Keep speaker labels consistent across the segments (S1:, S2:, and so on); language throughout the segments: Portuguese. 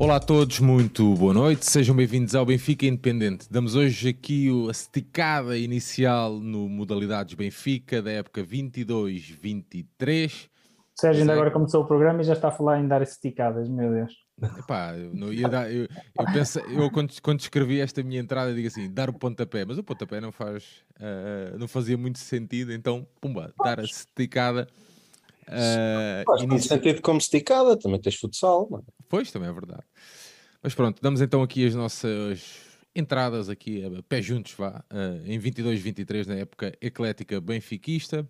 S1: Olá a todos, muito boa noite, sejam bem-vindos ao Benfica Independente. Damos hoje aqui a esticada inicial no Modalidades Benfica da época 22-23.
S2: Sérgio ainda é... agora começou o programa e já está a falar em dar esticadas, meu Deus.
S1: Epá, eu não ia dar. Eu, eu, penso, eu quando, quando escrevi esta minha entrada, digo assim: dar o pontapé, mas o pontapé não faz. Uh, não fazia muito sentido, então, pumba, dar a esticada.
S3: Uh, faz inicio... sentido como esticada, também tens futsal. Mano.
S1: Pois, também é verdade. Mas pronto, damos então aqui as nossas entradas aqui, a pé juntos, vá, uh, em 22-23, na época eclética benfiquista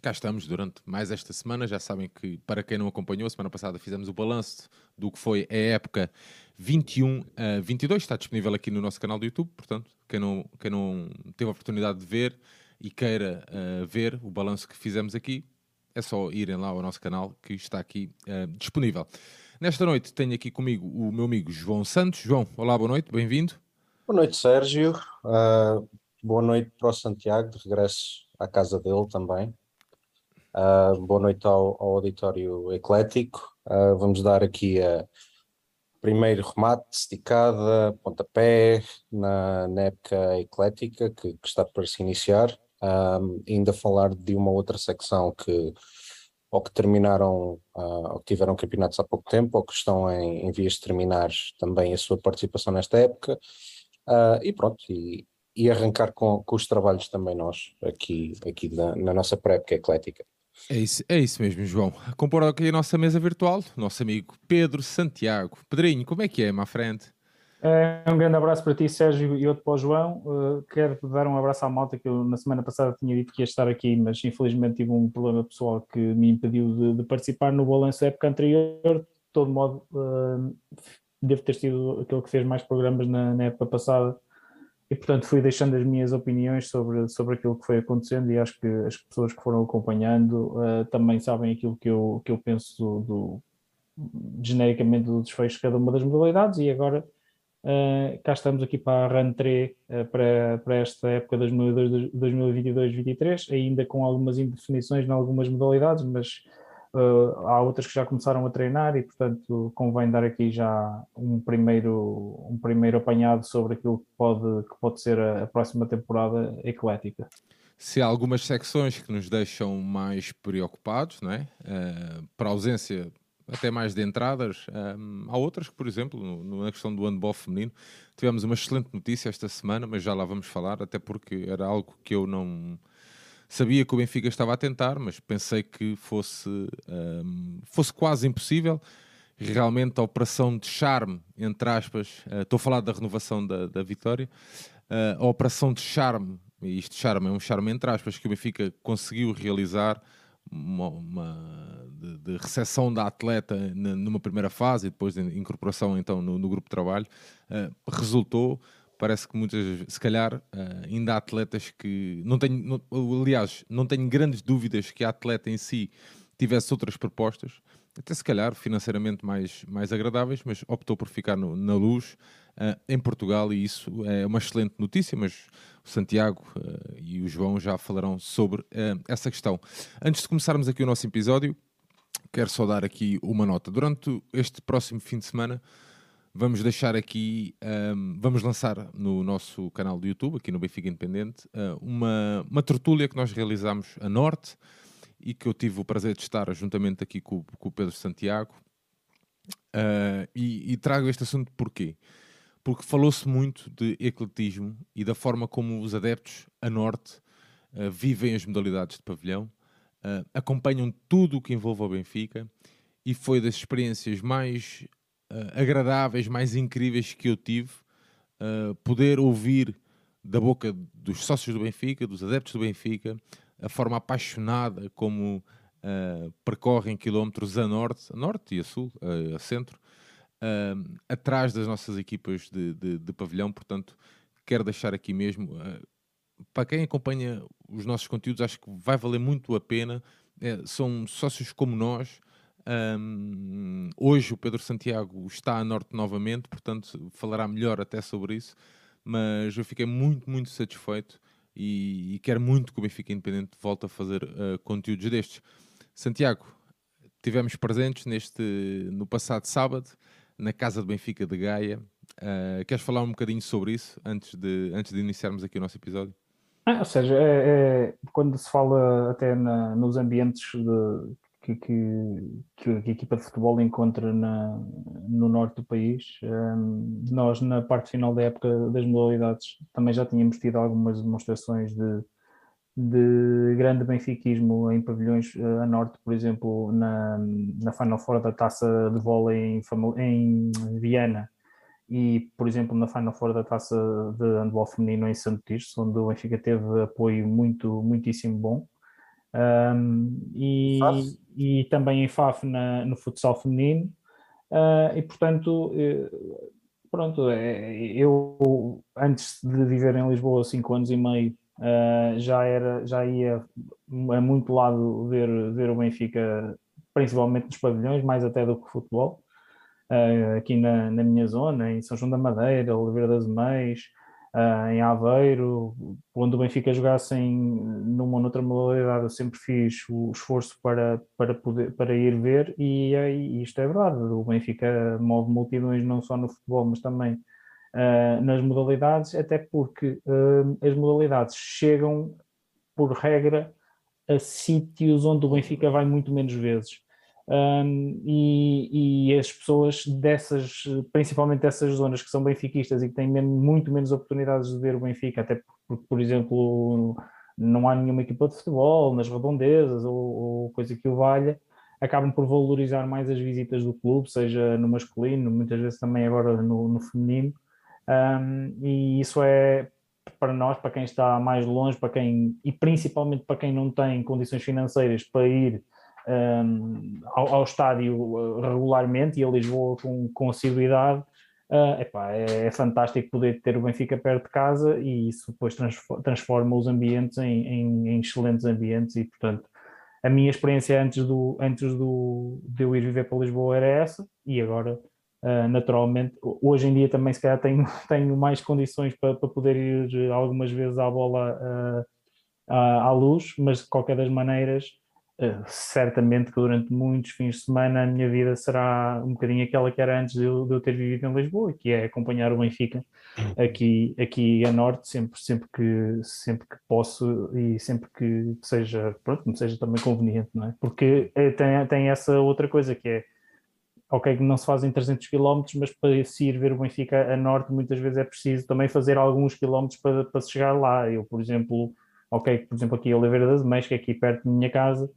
S1: cá estamos durante mais esta semana. Já sabem que, para quem não acompanhou, semana passada fizemos o balanço do que foi a época 21 a 22. Está disponível aqui no nosso canal do YouTube. Portanto, quem não, quem não teve a oportunidade de ver e queira uh, ver o balanço que fizemos aqui, é só irem lá ao nosso canal que está aqui uh, disponível. Nesta noite tenho aqui comigo o meu amigo João Santos. João, olá, boa noite, bem-vindo.
S3: Boa noite, Sérgio. Uh, boa noite para o Santiago, de regresso à casa dele também. Uh, boa noite ao, ao auditório eclético. Uh, vamos dar aqui a primeiro remate, esticada, pontapé, na, na época eclética que, que, está para se iniciar. Um, ainda falar de uma outra secção que ou que terminaram, uh, ou que tiveram campeonatos há pouco tempo, ou que estão em, em vias de terminar também a sua participação nesta época. Uh, e pronto, e, e arrancar com, com, os trabalhos também nós, aqui, aqui na, na nossa pré-época eclética.
S1: É isso, é isso mesmo, João. Compor aqui a nossa mesa virtual, nosso amigo Pedro Santiago. Pedrinho, como é que é, má frente?
S2: É, um grande abraço para ti, Sérgio, e outro para o João. Uh, quero dar um abraço à malta que eu na semana passada tinha dito que ia estar aqui, mas infelizmente tive um problema pessoal que me impediu de, de participar no balanço da época anterior. De todo modo, uh, devo ter sido aquele que fez mais programas na, na época passada e portanto fui deixando as minhas opiniões sobre, sobre aquilo que foi acontecendo e acho que as pessoas que foram acompanhando também sabem aquilo que eu, que eu penso do, genericamente do desfecho de cada uma das modalidades e agora uh, cá estamos aqui para a rentrée uh, para, para esta época de 2022-2023, ainda com algumas indefinições em algumas modalidades, mas Uh, há outras que já começaram a treinar e, portanto, convém dar aqui já um primeiro, um primeiro apanhado sobre aquilo que pode, que pode ser a, a próxima temporada eclética.
S1: Se há algumas secções que nos deixam mais preocupados, não é? Para a ausência até mais de entradas, um, há outras que, por exemplo, no, na questão do handball feminino, tivemos uma excelente notícia esta semana, mas já lá vamos falar, até porque era algo que eu não Sabia que o Benfica estava a tentar, mas pensei que fosse, um, fosse quase impossível. Realmente a operação de charme, entre aspas, uh, estou a falar da renovação da, da vitória, uh, a operação de charme, e isto charme é um charme entre aspas, que o Benfica conseguiu realizar uma, uma de, recepção da atleta numa primeira fase e depois de incorporação então no, no grupo de trabalho, uh, resultou parece que muitas, se calhar, uh, ainda há atletas que não tenho, não, aliás, não tenho grandes dúvidas que a atleta em si tivesse outras propostas, até se calhar financeiramente mais, mais agradáveis, mas optou por ficar no, na luz uh, em Portugal e isso é uma excelente notícia, mas o Santiago uh, e o João já falarão sobre essa questão. Antes de começarmos aqui o nosso episódio, quero só dar aqui uma nota. Durante este próximo fim de semana, Vamos deixar aqui, um, vamos lançar no nosso canal do YouTube, aqui no Benfica Independente, uh, uma, uma tertúlia que nós realizamos a norte e que eu tive o prazer de estar juntamente aqui com, com o Pedro Santiago. Uh, e, e, trago este assunto porquê? Porque falou-se muito de ecletismo e da forma como os adeptos a norte uh, vivem as modalidades de pavilhão, acompanham tudo o que envolve o Benfica e foi das experiências mais uh, agradáveis, mais incríveis que eu tive, uh, poder ouvir da boca dos sócios do Benfica, dos adeptos do Benfica, a forma apaixonada como uh, percorrem quilómetros a norte, a norte e a sul, a centro, atrás das nossas equipas de, de, de, pavilhão. Portanto, quero deixar aqui mesmo, para quem acompanha os nossos conteúdos, acho que vai valer muito a pena. É, são sócios como nós, um, hoje o Pedro Santiago está a norte novamente, portanto falará melhor até sobre isso. Mas eu fiquei muito, muito satisfeito e, e quero muito que o Benfica Independente volte a fazer uh, conteúdos destes. Santiago, tivemos presentes neste no passado sábado na Casa do Benfica de Gaia. Uh, queres falar um bocadinho sobre isso antes de, antes de iniciarmos aqui o nosso episódio?
S2: Ah, ou seja, é, é, quando se fala até na, nos ambientes de, que, que, que, a equipa de futebol encontra na, no norte do país, um, nós na parte final da época das modalidades também já tínhamos tido algumas demonstrações de, de grande benfiquismo em pavilhões uh, a norte, por exemplo, na, na Final Four da taça de vôlei em, em Viena e, por exemplo, na Final Four da taça de handball feminino em Santo Tirso, onde o Benfica teve apoio muito, muitíssimo bom. Um, e, e, também em FAF na, no futsal feminino. Uh, e, portanto, eh, pronto, é, eu antes de viver em Lisboa cinco anos e meio, uh, já, era, já ia a muito lado ver, ver o Benfica, principalmente nos pavilhões, mais até do que futebol uh, aqui na, na, minha zona, em São João da Madeira, Oliveira das Meias, uh, em Aveiro, onde o Benfica jogasse em, numa ou noutra modalidade, eu sempre fiz o esforço para, para, poder, para ir ver, e, e isto é verdade, o Benfica move multidões não só no futebol, mas também uh, nas modalidades, até porque as modalidades chegam, por regra, a sítios onde o Benfica vai muito menos vezes. Um, e, e, as pessoas dessas, principalmente dessas zonas que são benfiquistas e que têm muito menos oportunidades de ver o Benfica, até porque, por exemplo, não há nenhuma equipa de futebol nas redondezas ou, ou coisa que o valha, acabam por valorizar mais as visitas do clube, seja no masculino, muitas vezes também agora no, no feminino, um, e isso é para nós, para quem está mais longe, para quem e principalmente para quem não tem condições financeiras para ir um, ao, ao, estádio uh, regularmente e a Lisboa com, com assiduidade, uh, epá, é, é, fantástico poder ter o Benfica perto de casa e isso depois transforma os ambientes em, em, em, excelentes ambientes e, portanto, a minha experiência antes, do, antes do, de eu ir viver para Lisboa era essa e agora, uh, naturalmente, hoje em dia também se calhar tenho, tenho mais condições para, para poder ir algumas vezes à bola uh, à, à luz, mas de qualquer das maneiras certamente que durante muitos fins de semana a minha vida será um bocadinho aquela que era antes de eu, de eu, ter vivido em Lisboa, que é acompanhar o Benfica aqui, aqui a norte, sempre, sempre, que, sempre que posso e sempre que seja, pronto, me seja também conveniente, não é? Porque eh, tem, tem essa outra coisa que é, ok, que não se fazem 300 km, mas para se ir ver o Benfica a norte muitas vezes é preciso também fazer alguns quilómetros para, para se chegar lá. Eu, por exemplo, ok, por exemplo aqui a Oliveira das Meias, que é aqui perto da minha casa,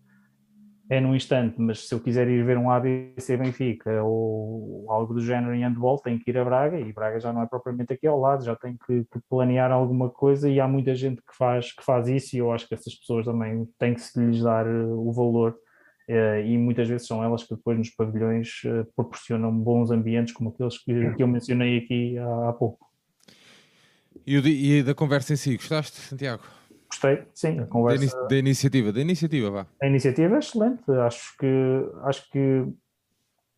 S2: é num instante, mas se eu quiser ir ver um ABC Benfica ou algo do género em handball, tenho que ir a Braga e Braga já não é propriamente aqui ao lado, já tenho que, que, planear alguma coisa e há muita gente que faz, que faz isso e eu acho que essas pessoas também têm que se lhes dar eh, o valor eh, e muitas vezes são elas que depois nos pavilhões eh, proporcionam bons ambientes como aqueles que, que eu mencionei aqui há, há pouco.
S1: E, o, e da conversa em si, gostaste, Santiago?
S2: Gostei, sim, a conversa.
S1: Da, iniciativa, da iniciativa, vá.
S2: A iniciativa é excelente, acho que acho que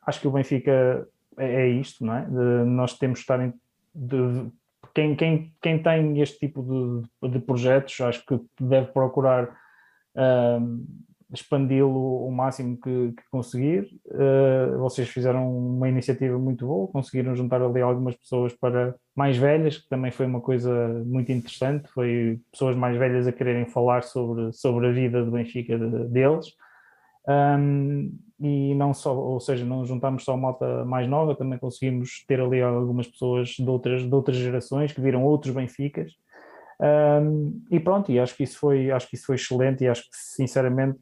S2: acho que o Benfica é, é isto, não é? De, nós temos de estar em, de, quem, quem, quem tem este tipo de, de projetos, acho que deve procurar expandi-lo o máximo que, que conseguir. Uh, vocês fizeram uma iniciativa muito boa, conseguiram juntar ali algumas pessoas para mais velhas, que também foi uma coisa muito interessante, foi pessoas mais velhas a quererem falar sobre, sobre a vida do Benfica de, deles. Um, e não só, ou seja, não juntamos só malta mais nova, também conseguimos ter ali algumas pessoas de outras, de outras gerações que viram outros Benficas. Um, e pronto, e acho que isso foi, acho que isso foi excelente e acho que sinceramente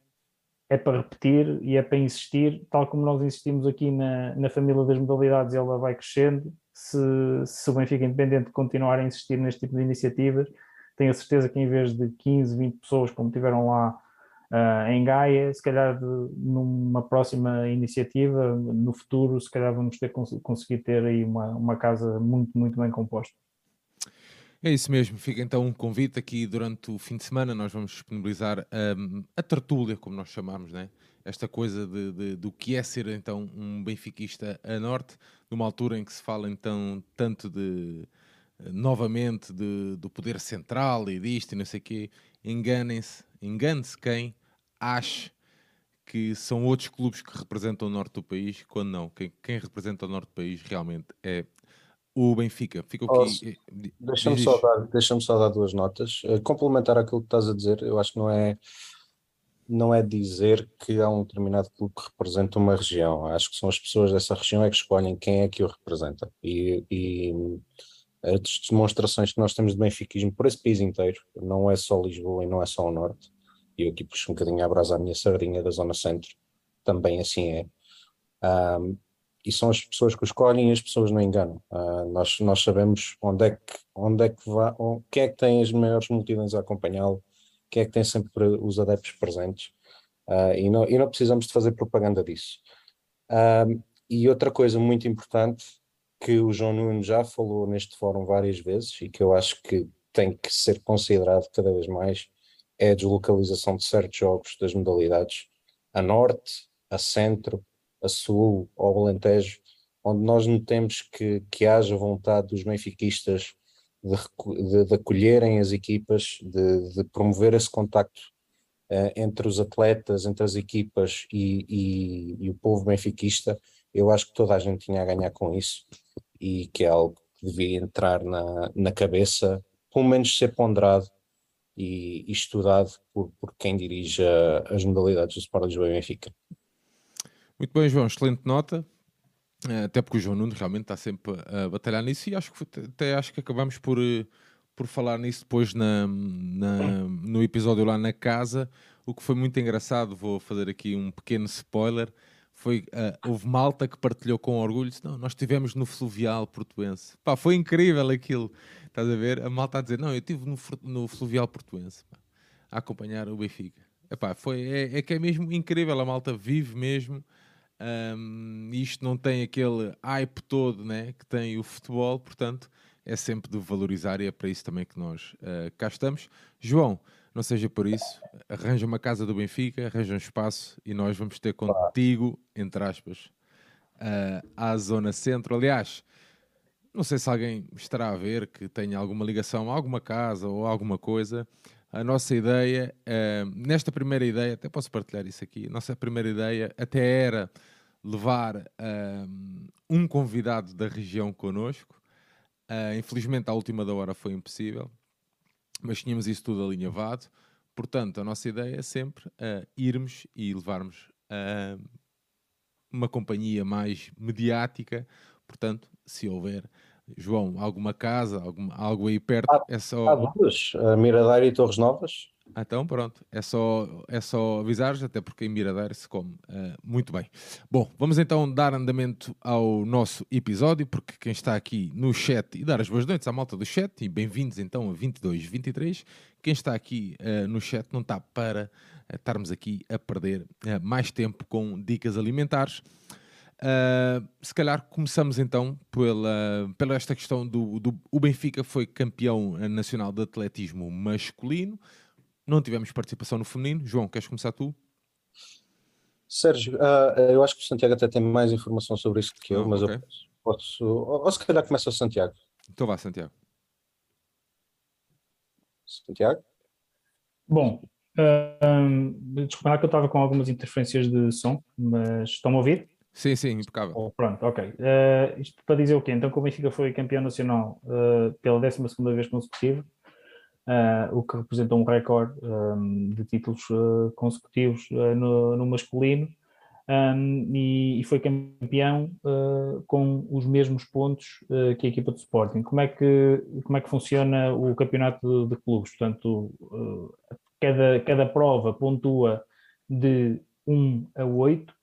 S2: é para repetir e é para insistir, tal como nós insistimos aqui na, na família das modalidades, ela vai crescendo. Se, se o Benfica Independente continuar a insistir neste tipo de iniciativas, tenho a certeza que em vez de 15, 20 pessoas, como tiveram lá uh, em Gaia, se calhar de, numa próxima iniciativa, no futuro, se calhar vamos ter conseguir ter aí uma, uma casa muito, muito bem composta.
S1: É isso mesmo, fica então um convite aqui durante o fim de semana. Nós vamos disponibilizar um, a tertúlia, como nós chamamos, né? esta coisa de, de, do que é ser então um benfiquista a norte, numa altura em que se fala então tanto de novamente de, do poder central e disto e não sei o quê. Enganem-se, engane-se quem ache que são outros clubes que representam o norte do país, quando não, quem, quem representa o norte do país realmente é o Benfica. Fica aqui.
S3: Deixa-me só, dar, deixa só dar duas notas. Uh, complementar aquilo que estás a dizer, eu acho que não é não é dizer que há um determinado clube que representa uma região. Acho que são as pessoas dessa região é que escolhem quem é que o representa. E, e as demonstrações que nós temos de benfiquismo por esse país inteiro, não é só Lisboa e não é só o Norte, e eu aqui puxo um bocadinho a brasa à minha sardinha da Zona Centro, também assim é. Um, e são as pessoas que o escolhem e as pessoas não enganam. Uh, nós, nós sabemos onde é que, onde é que vai, onde, quem é que tem as maiores multidões a acompanhá-lo, quem é que tem sempre os adeptos presentes, uh, e, não, e não precisamos de fazer propaganda disso. Uh, e outra coisa muito importante que o João Nuno já falou neste fórum várias vezes e que eu acho que tem que ser considerado cada vez mais é a deslocalização de certos jogos das modalidades a norte, a centro, a sul ou Alentejo, onde nós notemos que, que haja vontade dos benfiquistas de, de, de acolherem as equipas, de, de promover esse contacto uh, entre os atletas, entre as equipas e, e, e, o povo benfiquista, eu acho que toda a gente tinha a ganhar com isso e que é algo que devia entrar na, na cabeça, pelo menos ser ponderado e, e estudado por, por quem dirige as modalidades do Sport Lisboa e Benfica.
S1: Muito bem, João, excelente nota. Eh, até porque o João Nuno realmente está sempre a batalhar nisso e acho que até acho que acabamos por, eh, por falar nisso depois na, na, no episódio lá na casa. O que foi muito engraçado, vou fazer aqui um pequeno spoiler. Foi, uh, houve malta que partilhou com orgulho, disse, não, nós estivemos no Fluvial Portuense. Pá, foi incrível aquilo. Estás a ver? A malta a dizer, não, eu estive no, no Fluvial Portuense pá, a acompanhar o Benfica. Epá, foi, é, é que é mesmo incrível, a malta vive mesmo um, isto não tem aquele hype todo né, que tem o futebol, portanto é sempre de valorizar e é para isso também que nós uh, cá estamos. João, não seja por isso, arranja uma casa do Benfica, arranja um espaço e nós vamos ter contigo, entre aspas, uh, à Zona Centro. Aliás, não sei se alguém estará a ver que tenha alguma ligação a alguma casa ou alguma coisa a nossa ideia, uh, nesta primeira ideia, até posso partilhar isso aqui, a nossa primeira ideia até era levar uh, um convidado da região connosco. Uh, infelizmente, à última da hora foi impossível, mas tínhamos isso tudo alinhavado. Portanto, a nossa ideia é sempre irmos e levarmos uma companhia mais mediática. Portanto, se houver João, alguma casa, algo aí perto?
S3: Há, é só... há duas, a Miradeira e Torres Novas.
S1: Então pronto, é só, é só avisares, até porque em Miradeira se come uh, muito bem. Bom, vamos então dar andamento ao nosso episódio, porque quem está aqui no chat, e dar as boas noites à malta do chat, e bem-vindos então a 22, 23, quem está aqui uh, no chat não está para uh, estarmos aqui a perder mais tempo com dicas alimentares. Uh, se calhar começamos então pela, pela esta questão do, do o Benfica foi campeão nacional de atletismo masculino, não tivemos participação no feminino. João, queres começar tu?
S3: Sérgio, uh, eu acho que o Santiago até tem mais informação sobre isso que eu, oh, mas okay. eu posso, ou, ou se calhar começa o Santiago.
S1: Então vá, Santiago.
S3: Santiago?
S2: Bom, uh, um, desculpa que eu estava com algumas interferências de som, mas estão a ouvir?
S1: Sim, sim, impecável.
S2: Oh, pronto, ok. Uh, isto para dizer o quê? Então, como o Benfica foi campeão nacional uh, pela 12 vez consecutiva, uh, o que representa um recorde um, de títulos consecutivos no, no, masculino, um, e, e, foi campeão com os mesmos pontos que a equipa de Sporting. Como é que, como é que funciona o campeonato de, de clubes? Portanto, cada, cada prova pontua de 1 a 8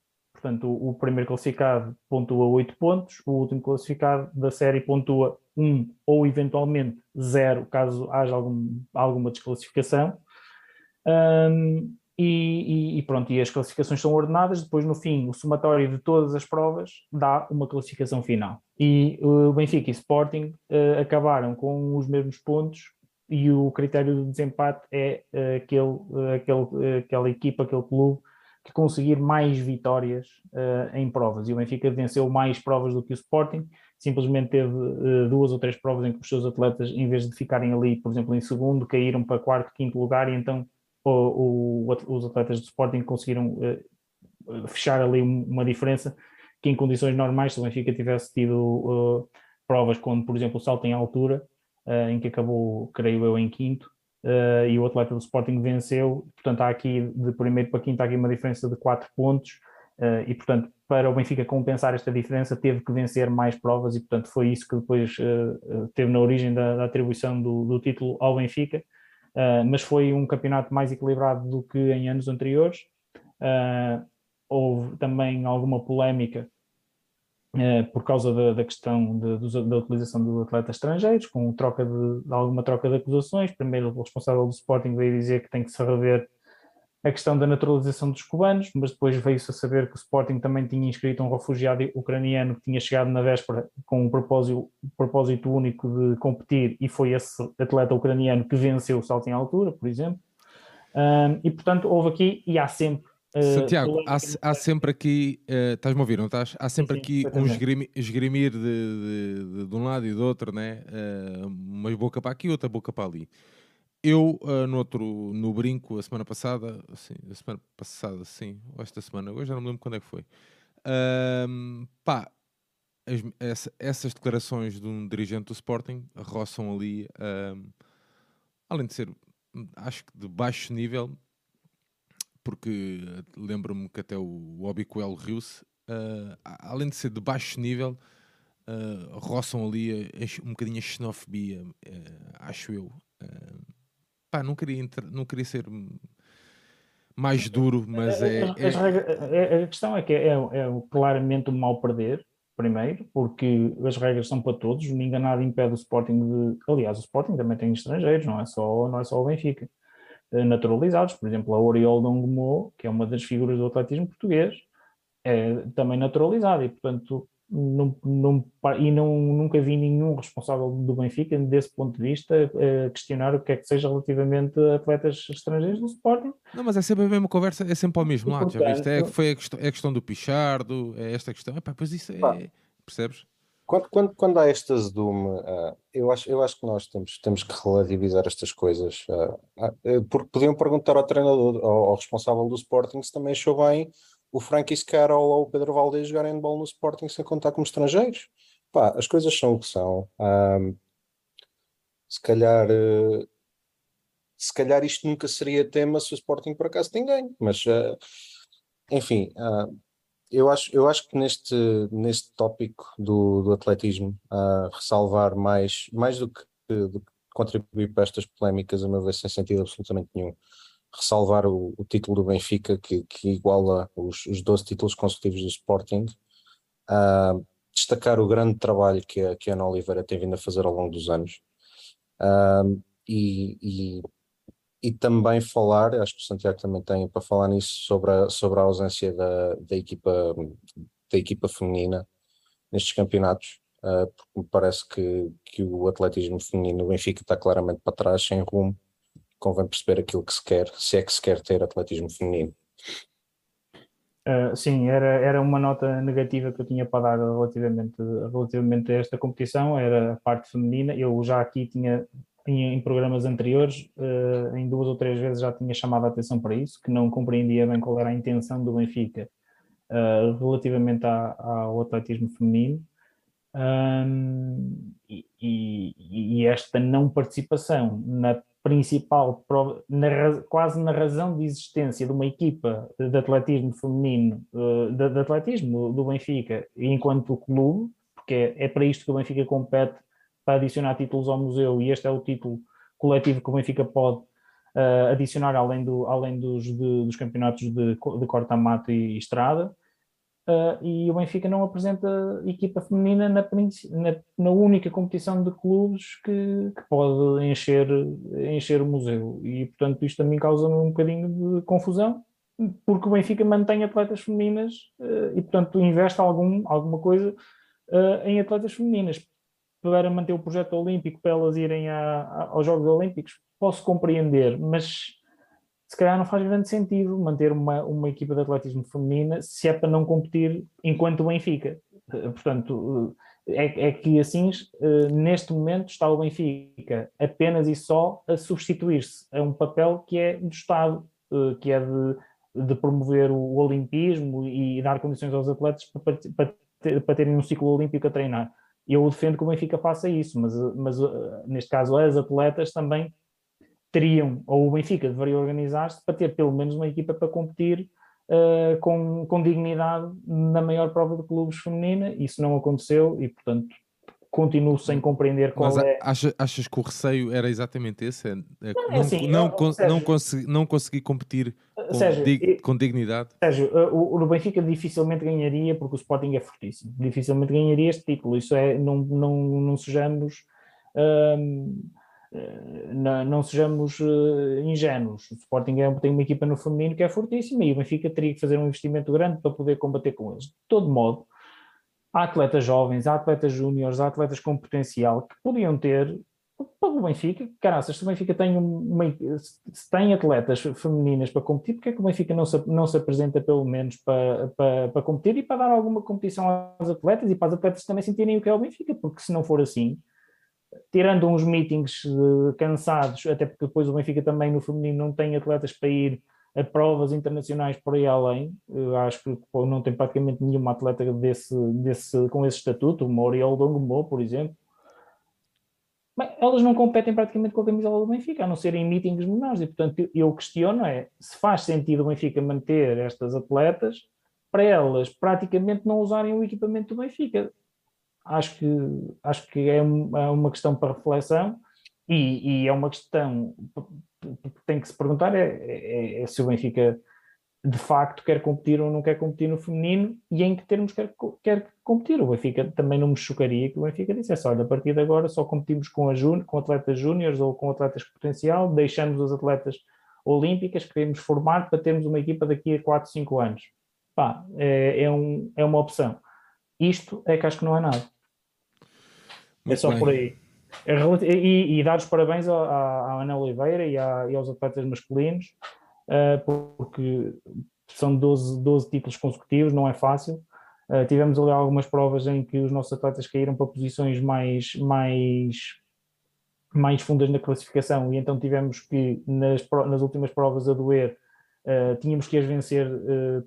S2: Portanto, o, o, primeiro classificado pontua 8 pontos, o último classificado da série pontua 1 ou eventualmente 0, caso haja algum, alguma desclassificação. Um, e, e, pronto, e as classificações são ordenadas, depois no fim o somatório de todas as provas dá uma classificação final. E o Benfica e Sporting uh, acabaram com os mesmos pontos e o critério de desempate é uh, aquele, uh, aquele, aquela equipa, aquele clube que conseguir mais vitórias em provas. E o Benfica venceu mais provas do que o Sporting, simplesmente teve uh, duas ou três provas em que os seus atletas, em vez de ficarem ali, por exemplo, em segundo, caíram para quarto, quinto lugar, e então o, o, os atletas do Sporting conseguiram uh, fechar ali uma diferença que em condições normais, se o Benfica tivesse tido uh, provas quando, por exemplo, o salto em altura, uh, em que acabou, creio eu, em quinto, uh, e o atleta do Sporting venceu, portanto há aqui de primeiro para quinto há aqui uma diferença de quatro pontos, e portanto para o Benfica compensar esta diferença teve que vencer mais provas e portanto foi isso que depois teve na origem da, da atribuição do, do, título ao Benfica, mas foi um campeonato mais equilibrado do que em anos anteriores, houve também alguma polémica por causa da, da questão de, da utilização de atletas estrangeiros, com troca de, alguma troca de acusações. Primeiro, o responsável do Sporting veio dizer que tem que se rever a questão da naturalização dos cubanos, mas depois veio-se a saber que o Sporting também tinha inscrito um refugiado ucraniano que tinha chegado na véspera com um propósito, propósito único de competir e foi esse atleta ucraniano que venceu o salto em altura, por exemplo. Um, e portanto houve aqui e há sempre
S1: Uh, Santiago, há, há, sempre aqui, uh, estás-me a ouvir, não estás? Há sempre sim, aqui um esgrimir, esgrimir de, de, de, de, um lado e do outro, né? Uh, uma boca para aqui, outra boca para ali. Eu, uh, no outro, no brinco, a semana passada, assim, a semana passada, sim, ou esta semana, hoje já não me lembro quando é que foi. Uh, pá, as, essa, essas declarações de um dirigente do Sporting roçam ali, além de ser, acho que de baixo nível, porque lembro-me que até o Obiquel riu-se, uh, além de ser de baixo nível, uh, roçam ali um bocadinho a xenofobia, uh, acho eu. Uh, pá, não queria, não queria ser mais duro, mas é.
S2: é... A questão é que é, é claramente um mal perder, primeiro, porque as regras são para todos, ninguém nada impede o Sporting de. Aliás, o Sporting também tem estrangeiros, não é só, não é só o Benfica. Eh, naturalizados, por exemplo, a Oriol Dongmo, que é uma das figuras do atletismo português, é também naturalizada e, portanto, não, não, e não, nunca vi nenhum responsável do Benfica, desse ponto de vista, uh, questionar o que é que seja relativamente a atletas estrangeiros do Sporting.
S1: Não, mas é sempre a mesma conversa, é sempre ao mesmo e, lado, portanto, já viste? É, foi a questão, é a questão do Pichardo, é esta questão, Epá, pois isso é, percebes?
S3: Quando, quando, quando há este azedume, uh, eu, acho, eu acho que nós temos, temos que relativizar estas coisas, uh, uh, porque podiam perguntar ao treinador, ao, ao, responsável do Sporting, se também achou bem o Frank Iscara ou o Pedro Valdez jogarem bola no Sporting sem contar como estrangeiros. Pá, as coisas são o que são. se calhar se calhar isto nunca seria tema se o Sporting por acaso tem ganho, mas enfim, eu acho, eu acho que neste, neste tópico do, do atletismo, uh, ressalvar mais, mais do que, do que contribuir para estas polémicas, a meu ver, sem sentido absolutamente nenhum, ressalvar o, o título do Benfica, que, que iguala os, os 12 títulos consecutivos do Sporting, uh, destacar o grande trabalho que a, que a Ana Oliveira tem vindo a fazer ao longo dos anos. Uh, e, e e também falar, acho que o Santiago também tem para falar nisso, sobre a, sobre a ausência da, da, equipa, da equipa feminina nestes campeonatos, uh, porque me parece que, que o atletismo feminino, o Benfica está claramente para trás, sem rumo, convém perceber aquilo que se quer, se é que se quer ter atletismo feminino.
S2: Uh, sim, era, era uma nota negativa que eu tinha para dar relativamente, relativamente a esta competição, era a parte feminina. Eu já aqui tinha em, em programas anteriores, uh, em duas ou três vezes já tinha chamado a atenção para isso, que não compreendia bem qual era a intenção do Benfica uh, relativamente à, ao atletismo feminino. Um, e, e, esta não participação na principal na, quase na razão de existência de uma equipa de atletismo feminino, uh, de, de, atletismo do Benfica, enquanto clube, porque é, é para isto que o Benfica compete para adicionar títulos ao museu e este é o título coletivo que o Benfica pode uh, adicionar além, do, além dos, de, dos campeonatos de, de corta-mato e estrada. Uh, e o Benfica não apresenta equipa feminina na, na, na única competição de clubes que, que, pode encher, encher o museu. E, portanto, isto também causa um bocadinho de confusão, porque o Benfica mantém atletas femininas uh, e, portanto, investe algum, alguma coisa uh, em atletas femininas para manter o projeto olímpico, para elas irem aos Jogos Olímpicos, posso compreender, mas se calhar não faz grande sentido manter uma, uma equipa de atletismo feminina se é para não competir enquanto o Benfica. Eh, portanto, eh, é, é que assim, eh, neste momento, está o Benfica apenas e só a substituir-se a um papel que é do Estado, que é de de promover o, olimpismo e dar condições aos atletas para, para, para terem um ciclo olímpico a treinar. Eu defendo que o Benfica faça isso, mas, mas neste caso as atletas também teriam, ou o Benfica deveria organizar-se para ter pelo menos uma equipa para competir uh, com, com dignidade na maior prova de clubes feminina. Isso não aconteceu e, portanto, continuo sem compreender qual
S1: Mas
S2: é.
S1: Achas, achas que o receio era exatamente esse? É, é não, não, assim, não, eu, Sérgio, não, consegui, não consegui competir com, Sérgio, dig, com dignidade?
S2: Sérgio, o, o Benfica dificilmente ganharia, porque o Sporting é fortíssimo, dificilmente ganharia este título. Isso é, não, não, não sejamos. Hum, não, não, sejamos uh, ingênuos. O Sporting é, tem uma equipa no feminino que é fortíssima e o Benfica teria que fazer um investimento grande para poder combater com eles. De todo modo, há atletas jovens, há atletas júniores, há atletas com potencial que podiam ter para o Benfica, caraças, se o Benfica tem, uma, se tem atletas femininas para competir, porque é que o Benfica não se, não se apresenta pelo menos para, para, para competir e para dar alguma competição aos atletas e para os atletas também sentirem o que é o Benfica, porque se não for assim, tirando uns meetings cansados, até porque depois o Benfica também no feminino não tem atletas para ir a provas internacionais por aí além. Eu acho que não tem praticamente nenhuma atleta desse, desse, com esse estatuto, o Moriel Dongmo, por exemplo. Bem, elas não competem praticamente com a camisola do Benfica, a não ser em meetings menores. E, portanto, eu questiono é se faz sentido o Benfica manter estas atletas para elas praticamente não usarem o equipamento do Benfica. Acho que, acho que é, uma questão para reflexão e, e é uma questão que tem que se perguntar é, é, é, se o Benfica de facto quer competir ou não quer competir no feminino e em que termos quer, quer competir. O Benfica também não me chocaria que o Benfica dissesse, olha, a partir de agora só competimos com, a com atletas júniores ou com atletas potencial, deixamos as atletas olímpicas, queremos formar para termos uma equipa daqui a 4, 5 anos. Pá, é, é, um, é uma opção. Isto é que acho que não é nada. Muito é só bem. por aí. É e, e, dar os parabéns à, à Ana Oliveira e, à, e, aos atletas masculinos, uh, porque são 12, 12 títulos consecutivos, não é fácil. Uh, tivemos ali algumas provas em que os nossos atletas caíram para posições mais, mais, mais fundas na classificação, e então tivemos que, nas, nas últimas provas a doer, uh, tínhamos que as vencer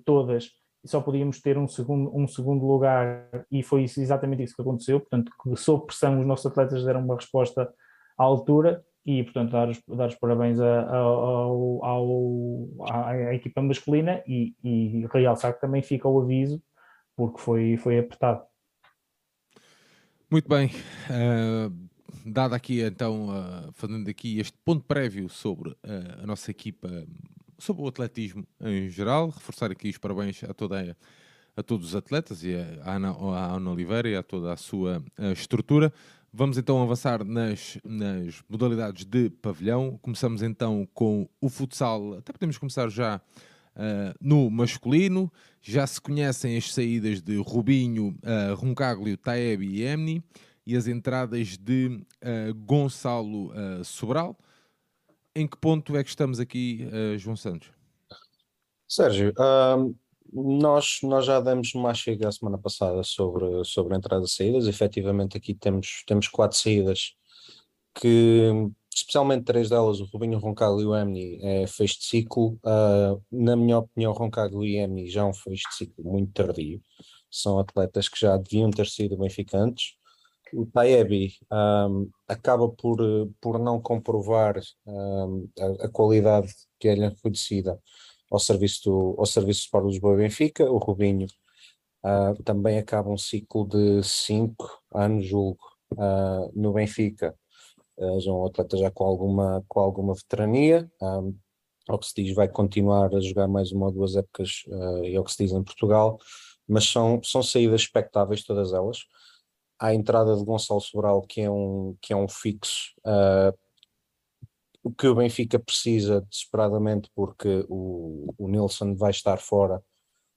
S2: todas e só podíamos ter um segundo, um segundo lugar, e foi isso, exatamente isso que aconteceu. Portanto, sob pressão, os nossos atletas deram uma resposta à altura e, portanto, dar os, dar os parabéns a, a, à, equipa masculina e, e, realçar que também fica o aviso, porque foi, foi apertado.
S1: Muito bem. Uh, aqui, então, uh, fazendo aqui este ponto prévio sobre uh, a nossa equipa sobre o atletismo em geral, reforçar aqui os parabéns a, toda a, todos os atletas e a Ana, Ana Oliveira e a toda a sua a estrutura. Vamos então avançar nas, nas modalidades de pavilhão. Começamos então com o futsal, até podemos começar já uh, no masculino. Já se conhecem as saídas de Rubinho, uh, Roncaglio, Taeb e Emni e as entradas de uh, Gonçalo Sobral em que ponto é que estamos aqui, uh, João Santos?
S3: Sérgio, nós, nós já demos uma chega a semana passada sobre, sobre entradas e saídas. Efetivamente, aqui temos, temos quatro saídas que, especialmente três delas, o Rubinho, o Roncagli e o Emni, é fecho de ciclo. Uh, na minha opinião, o Roncagli e o Emni já é um fecho de ciclo muito tardio. São atletas que já deviam ter sido benficantes o Taebi um, acaba por, por não comprovar um, a, a, qualidade que é reconhecida ao serviço do, ao serviço do Sport Lisboa e Benfica. O Rubinho uh, também acaba um ciclo de cinco anos, julgo, uh, no Benfica. Uh, já um atleta já com alguma, com alguma veterania. Um, ao que se diz, vai continuar a jogar mais uma ou duas épocas, uh, e ao que se diz em Portugal, mas são, são saídas expectáveis todas elas à entrada de Gonçalo Sobral, que é um, que é um fixo, uh, o que o Benfica precisa desesperadamente, porque o, o Nilsson vai estar fora,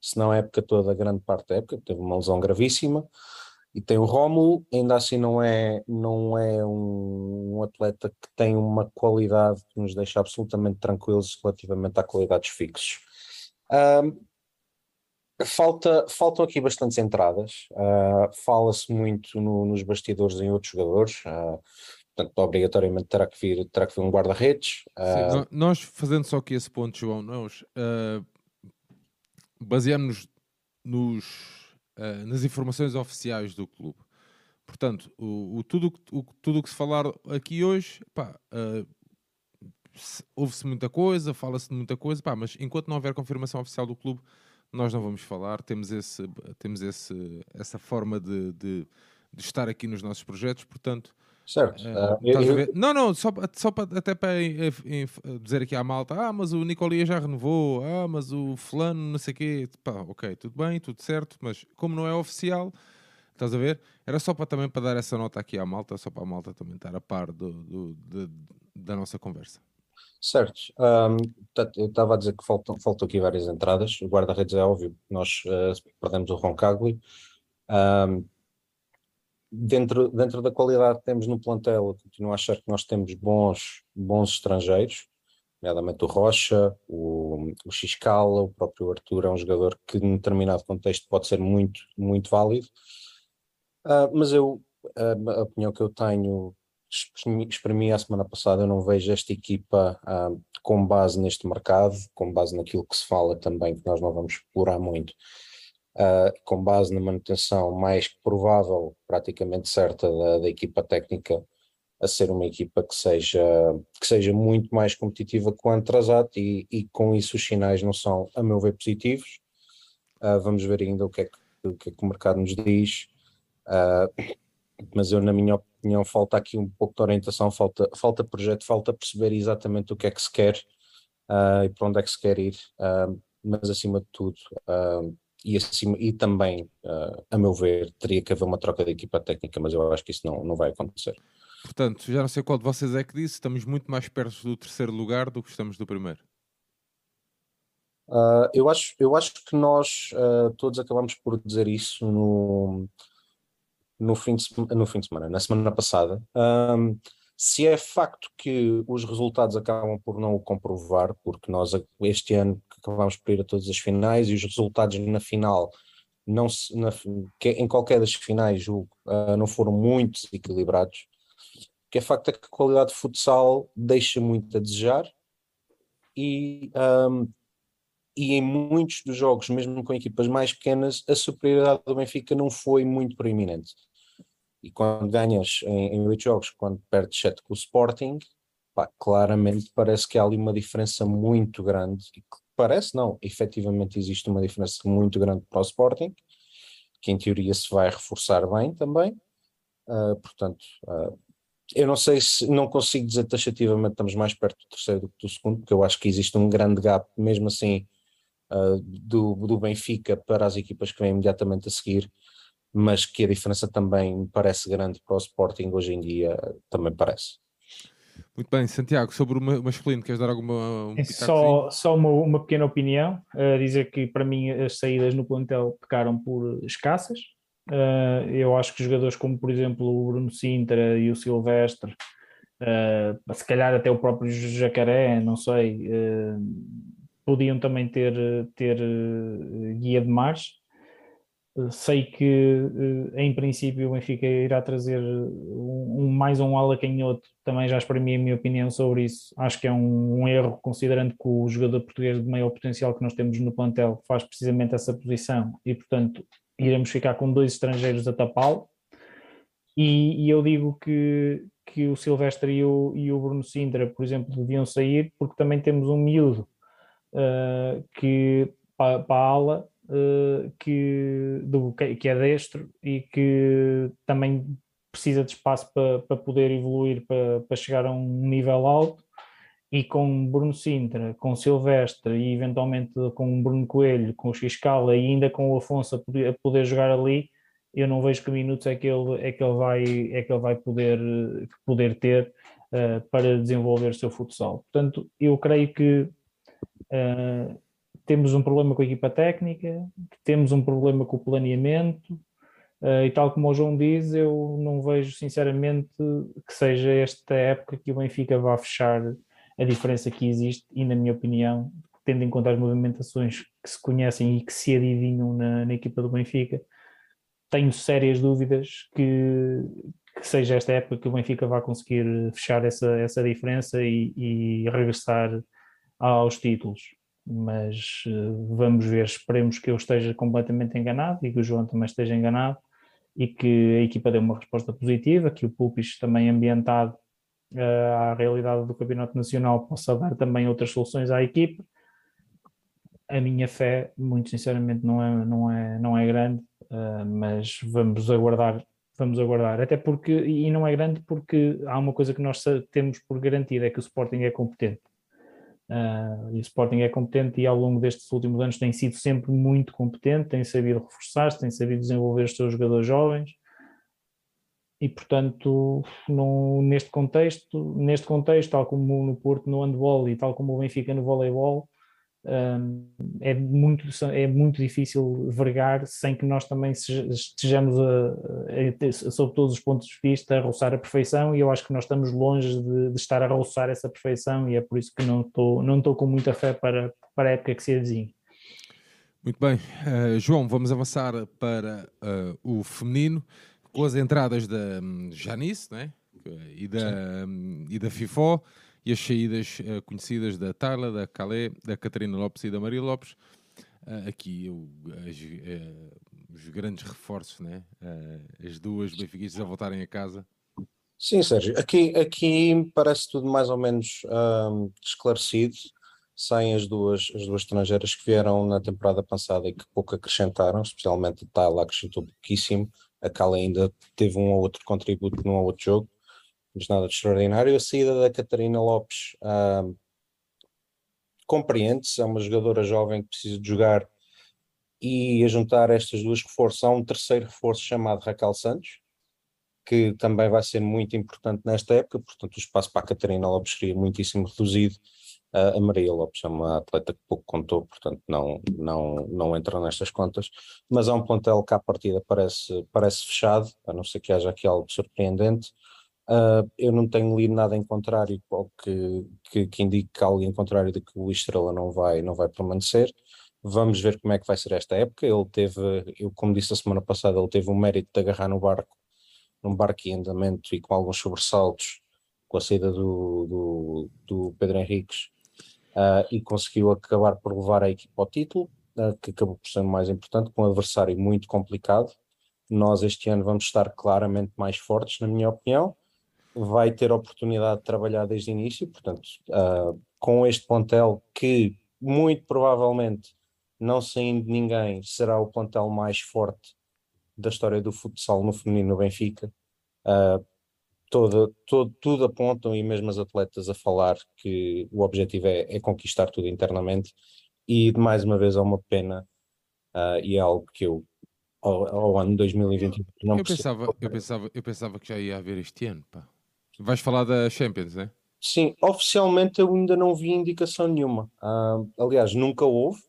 S3: se não a época toda, grande parte da época, teve uma lesão gravíssima. E tem o Rómulo, ainda assim não é, não é um, um, atleta que tem uma qualidade que nos deixa absolutamente tranquilos relativamente à qualidade dos fixos. Uh, Falta, faltam aqui bastantes entradas, uh, fala-se muito no, nos bastidores em outros jogadores, uh, portanto, obrigatoriamente terá que vir, terá que vir um guarda-redes.
S1: Uh... Nós, fazendo só aqui esse ponto, João, nós baseamos-nos nos, uh, nas informações oficiais do clube. Portanto, o, o tudo o, tudo que se falar aqui hoje, pá, uh, ouve-se muita coisa, fala-se de muita coisa, pá, mas enquanto não houver confirmação oficial do clube, nós não vamos falar. Temos, esse, temos esse, essa forma de, de, de estar aqui nos nossos projetos, portanto.
S3: Certo.
S1: Uh, eu... Não, não, só, só para, até para dizer aqui à malta: ah, mas o Nicolia já renovou, ah, mas o Fulano, não sei o quê. Pá, ok, tudo bem, tudo certo, mas como não é oficial, Estás a ver? Era só para também para dar essa nota aqui à malta, só para a malta também estar a par do, do, do da nossa conversa.
S3: Certo. Um, eu estava a dizer que faltam, faltam aqui várias entradas. O guarda-redes é óbvio, nós uh, perdemos o Roncagli. Um, dentro, dentro da qualidade que temos no plantel, eu continuo a achar que nós temos bons, bons estrangeiros, nomeadamente o Rocha, o, o Xcala, o próprio Arthur é um jogador que, em determinado contexto, pode ser muito, muito válido. Uh, mas eu, uh, a opinião que eu tenho, exprimi a semana passada, eu não vejo esta equipa uh, com base neste mercado, com base naquilo que se fala também, que nós não vamos explorar muito, com base na manutenção mais provável, praticamente certa, da, da equipa técnica a ser uma equipa que seja, que seja muito mais competitiva que o Antrazat e, e com isso os sinais não são, a meu ver, positivos. Uh, vamos ver ainda o que, é que, o que, é que o mercado nos diz. Uh, mas eu, na minha opinião, falta aqui um pouco de orientação, falta, falta projeto, falta perceber exatamente o que é que se quer uh, e para onde é que se quer ir, uh, mas acima de tudo, e, acima, e também, a meu ver, teria que haver uma troca de equipa técnica, mas eu acho que isso não, não vai acontecer.
S1: Portanto, já não sei qual de vocês é que disse, estamos muito mais perto do terceiro lugar do que estamos do primeiro.
S3: Uh, eu, acho, eu acho que nós uh, todos acabamos por dizer isso no, no fim de, no fim de semana, na semana passada. Um, se é facto que os resultados acabam por não o comprovar, porque nós este ano acabamos por ir a todas as finais e os resultados na final, não se, na, em qualquer das finais, julgo, uh, não foram muito equilibrados. O que é facto é que a qualidade de futsal deixa muito a desejar e um, e em muitos dos jogos, mesmo com equipas mais pequenas, a superioridade do Benfica não foi muito proeminente. E quando ganhas em, oito jogos, quando perdes sete com o Sporting, pá, claramente parece que há ali uma diferença muito grande. Parece não, efetivamente existe uma diferença muito grande para o Sporting, que em teoria se vai reforçar bem também. Uh, portanto, uh, eu não sei se não consigo dizer taxativamente estamos mais perto do terceiro do que do segundo, porque eu acho que existe um grande gap, mesmo assim, uh, do, do Benfica para as equipas que vêm imediatamente a seguir, mas que a diferença também parece grande para o Sporting hoje em dia, também parece.
S1: Muito bem, Santiago, sobre o masculino, queres dar alguma. Um
S2: é só só uma, uma pequena opinião, uh, dizer que para mim as saídas no plantel ficaram por escassas. Uh, eu acho que jogadores como, por exemplo, o Bruno Sintra e o Silvestre, uh, se calhar até o próprio Jacaré, não sei, uh, podiam também ter, ter guia de marcha. Eh, sei que eh, em princípio o Benfica irá trazer um, mais um ala canhoto, também já exprimi a minha opinião sobre isso. Acho que é um, um, erro, considerando que o jogador português de maior potencial que nós temos no plantel faz precisamente essa posição e, portanto, iremos ficar com dois estrangeiros a tapá-lo. E, e, eu digo que, que o Silvestre e o, e o Bruno Sintra, por exemplo, deviam sair, porque também temos um miúdo uh, que para, para a ala uh, que, do, que é destro e que também precisa de espaço para, para poder evoluir, para, para chegar a um nível alto e com Bruno Sintra, com Silvestre e eventualmente com Bruno Coelho, com o Xcala e ainda com o Afonso a poder, a poder, jogar ali, eu não vejo que minutos é que ele, é que ele, vai, é que ele vai poder, poder ter uh, para desenvolver o seu futsal. Portanto, eu creio que Uh, temos um problema com a equipa técnica, temos um problema com o planeamento, uh, e tal como o João diz, eu não vejo sinceramente que seja esta época que o Benfica vá fechar a diferença que existe, e na minha opinião, tendo em conta as movimentações que se conhecem e que se adivinham na, na equipa do Benfica, tenho sérias dúvidas que, que seja esta época que o Benfica vá conseguir fechar essa, essa diferença e, e regressar aos títulos. Mas uh, vamos ver, esperemos que eu esteja completamente enganado e que o João também esteja enganado e que a equipa dê uma resposta positiva, que o Pulpis também ambientado uh, à realidade do Campeonato Nacional possa dar também outras soluções à equipa. A minha fé, muito sinceramente, não é, não é, não é grande, uh, mas vamos aguardar vamos aguardar. Até porque, e não é grande porque há uma coisa que nós temos por garantido, é que o Sporting é competente. Uh, e o Sporting é competente e ao longo destes últimos anos tem sido sempre muito competente, tem sabido reforçar-se, tem sabido desenvolver os seus jogadores jovens. E portanto neste contexto, neste contexto, tal como no Porto no handball e tal como o Benfica no voleibol, é, muito, é muito difícil vergar sem que nós também estejamos, a, a, sob todos os pontos de vista, a roçar a perfeição e eu acho que nós estamos longe de, de estar a roçar essa perfeição e é por isso que não estou, não estou com muita fé para, para a época que se avizinha.
S1: Muito bem, uh, João, vamos avançar para uh, o feminino com as entradas da um, Janice né? e, da, um, e da FIFO e as saídas uh, conhecidas da Tarla, da Calais, da Catarina Lopes e da Maria Lopes. Uh, aqui as, uh, os grandes reforços, né? as duas benfiquistas a voltarem a casa.
S3: Sim, Sérgio, aqui, aqui parece tudo mais ou menos um, esclarecido, sem as duas, as duas estrangeiras que vieram na temporada passada e que pouco acrescentaram, especialmente a Tala acrescentou pouquíssimo, a Cala ainda teve um ou outro contributo num ou outro jogo, mas nada de extraordinário. A saída da Catarina Lopes uh, compreende-se, é uma jogadora jovem que precisa de jogar e a juntar estas duas reforços há um terceiro reforço chamado Raquel Santos, que também vai ser muito importante nesta época, portanto o espaço para a Catarina Lopes seria muitíssimo reduzido. A Maria Lopes é uma atleta que pouco contou, portanto não, não, não entra nestas contas, mas há um plantel que à partida parece, parece fechado, a não ser que haja aqui algo surpreendente. Uh, eu não tenho lido nada em contrário que, que, que indique algo em contrário de que o Estrela não vai, não vai permanecer. Vamos ver como é que vai ser esta época. Ele teve, eu como disse a semana passada, ele teve o mérito de agarrar no barco, num barco em andamento e com alguns sobressaltos com a saída do, do, do Pedro Henriques uh, e conseguiu acabar por levar a equipa ao título, uh, que acabou por ser mais importante, com um adversário muito complicado. Nós este ano vamos estar claramente mais fortes, na minha opinião vai ter oportunidade de trabalhar desde o início, portanto, uh, com este plantel que muito provavelmente, não saindo ninguém, será o plantel mais forte da história do futsal no feminino no Benfica. Uh, todo, todo, tudo apontam e mesmo as atletas a falar que o objetivo é, é conquistar tudo internamente e mais uma vez é uma pena uh, e é algo que eu ao, ao ano 2021 não
S1: eu pensava, eu pensava eu pensava que já ia haver este ano pá. Vais falar da Champions, né?
S3: Sim, oficialmente eu ainda não vi indicação nenhuma. Uh, aliás, nunca houve.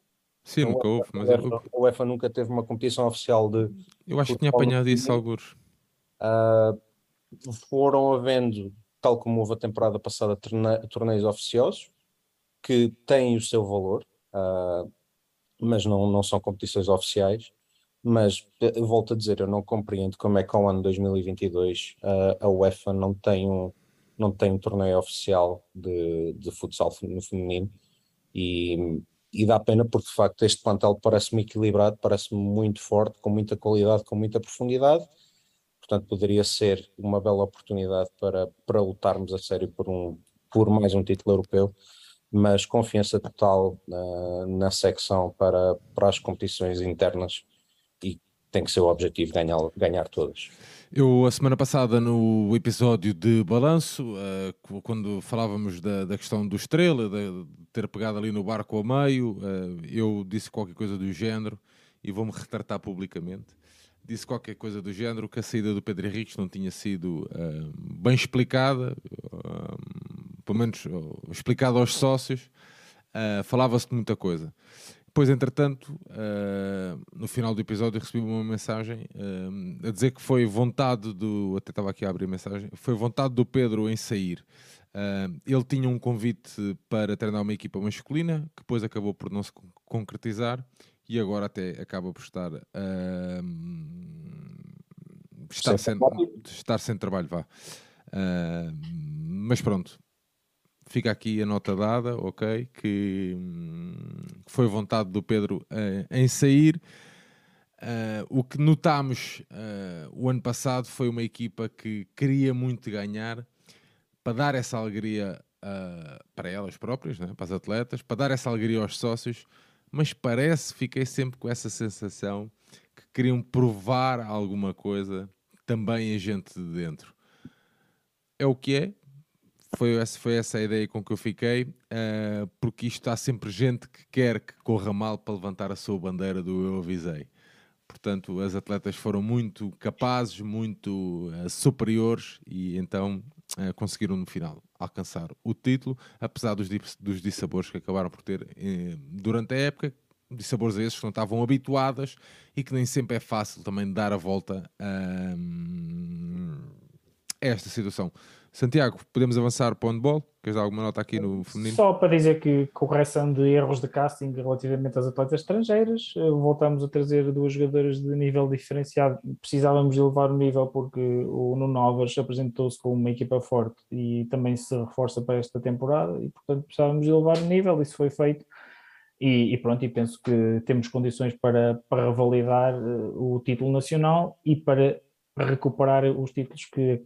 S1: Sim, nunca houve. Mas
S3: a UEFA, a UEFA nunca teve uma competição oficial de.
S1: Eu acho que tinha apanhado isso alguns.
S3: Uh, foram havendo, tal como houve a temporada passada, torneios oficiosos que têm o seu valor, uh, mas não, não são competições oficiais mas eh, volto a dizer, eu não compreendo como é que ao ano 2022 uh, a UEFA não tem um, não tem um torneio oficial de, de futsal no feminino. E, e dá pena porque de facto este plantel parece-me equilibrado, parece-me muito forte, com muita qualidade, com muita profundidade, portanto poderia ser uma bela oportunidade para, para lutarmos a sério por, um, por mais um título europeu, mas confiança total uh, na secção para, para as competições internas tem que ser o objetivo ganhar, ganhar todas.
S1: Eu, a semana passada, no episódio de balanço, uh, quando falávamos da, da, questão do Estrela, de ter pegado ali no barco ao meio, uh, eu disse qualquer coisa do género e vou-me retratar publicamente. Disse qualquer coisa do género que a saída do Pedro Henriques não tinha sido uh, bem explicada, pelo menos explicada aos sócios. Falava-se de muita coisa. Depois, entretanto, uh, no final do episódio, recebi uma mensagem uh, a dizer que foi vontade do. Até estava aqui a abrir a mensagem. Foi vontade do Pedro em sair. Uh, ele tinha um convite para treinar uma equipa masculina, que depois acabou por não se concretizar e agora até acaba por estar. estar, sem, estar sem trabalho, vá. mas pronto, fica aqui a nota dada, ok? Que hum, que foi vontade do Pedro uh, em sair. Uh, o que notámos uh, o ano passado foi uma equipa que queria muito ganhar para dar essa alegria para elas próprias, né? para as atletas, para dar essa alegria aos sócios, mas parece, fiquei sempre com essa sensação que queriam provar alguma coisa também a gente de dentro. É o que é, foi essa, foi essa a ideia com que eu fiquei, uh, porque isto há sempre gente que quer que corra mal para levantar a sua bandeira do eu avisei. Portanto, as atletas foram muito capazes, muito uh, superiores e então uh, conseguiram no final alcançar o título, apesar dos, dos dissabores que acabaram por ter durante a época, dissabores a esses que não estavam habituadas e que nem sempre é fácil também dar a volta a esta situação. Santiago, podemos avançar para o handball? Queres dar alguma nota aqui no feminino?
S2: Só para dizer que correção de erros de casting relativamente às atletas estrangeiras, eh, voltamos a trazer duas jogadoras de nível diferenciado. Precisávamos de elevar o nível porque o Nuno Alves apresentou-se com uma equipa forte e também se reforça para esta temporada e portanto precisávamos de elevar o nível, isso foi feito. E, e, pronto, e penso que temos condições para, para validar uh, o título nacional e para recuperar os títulos que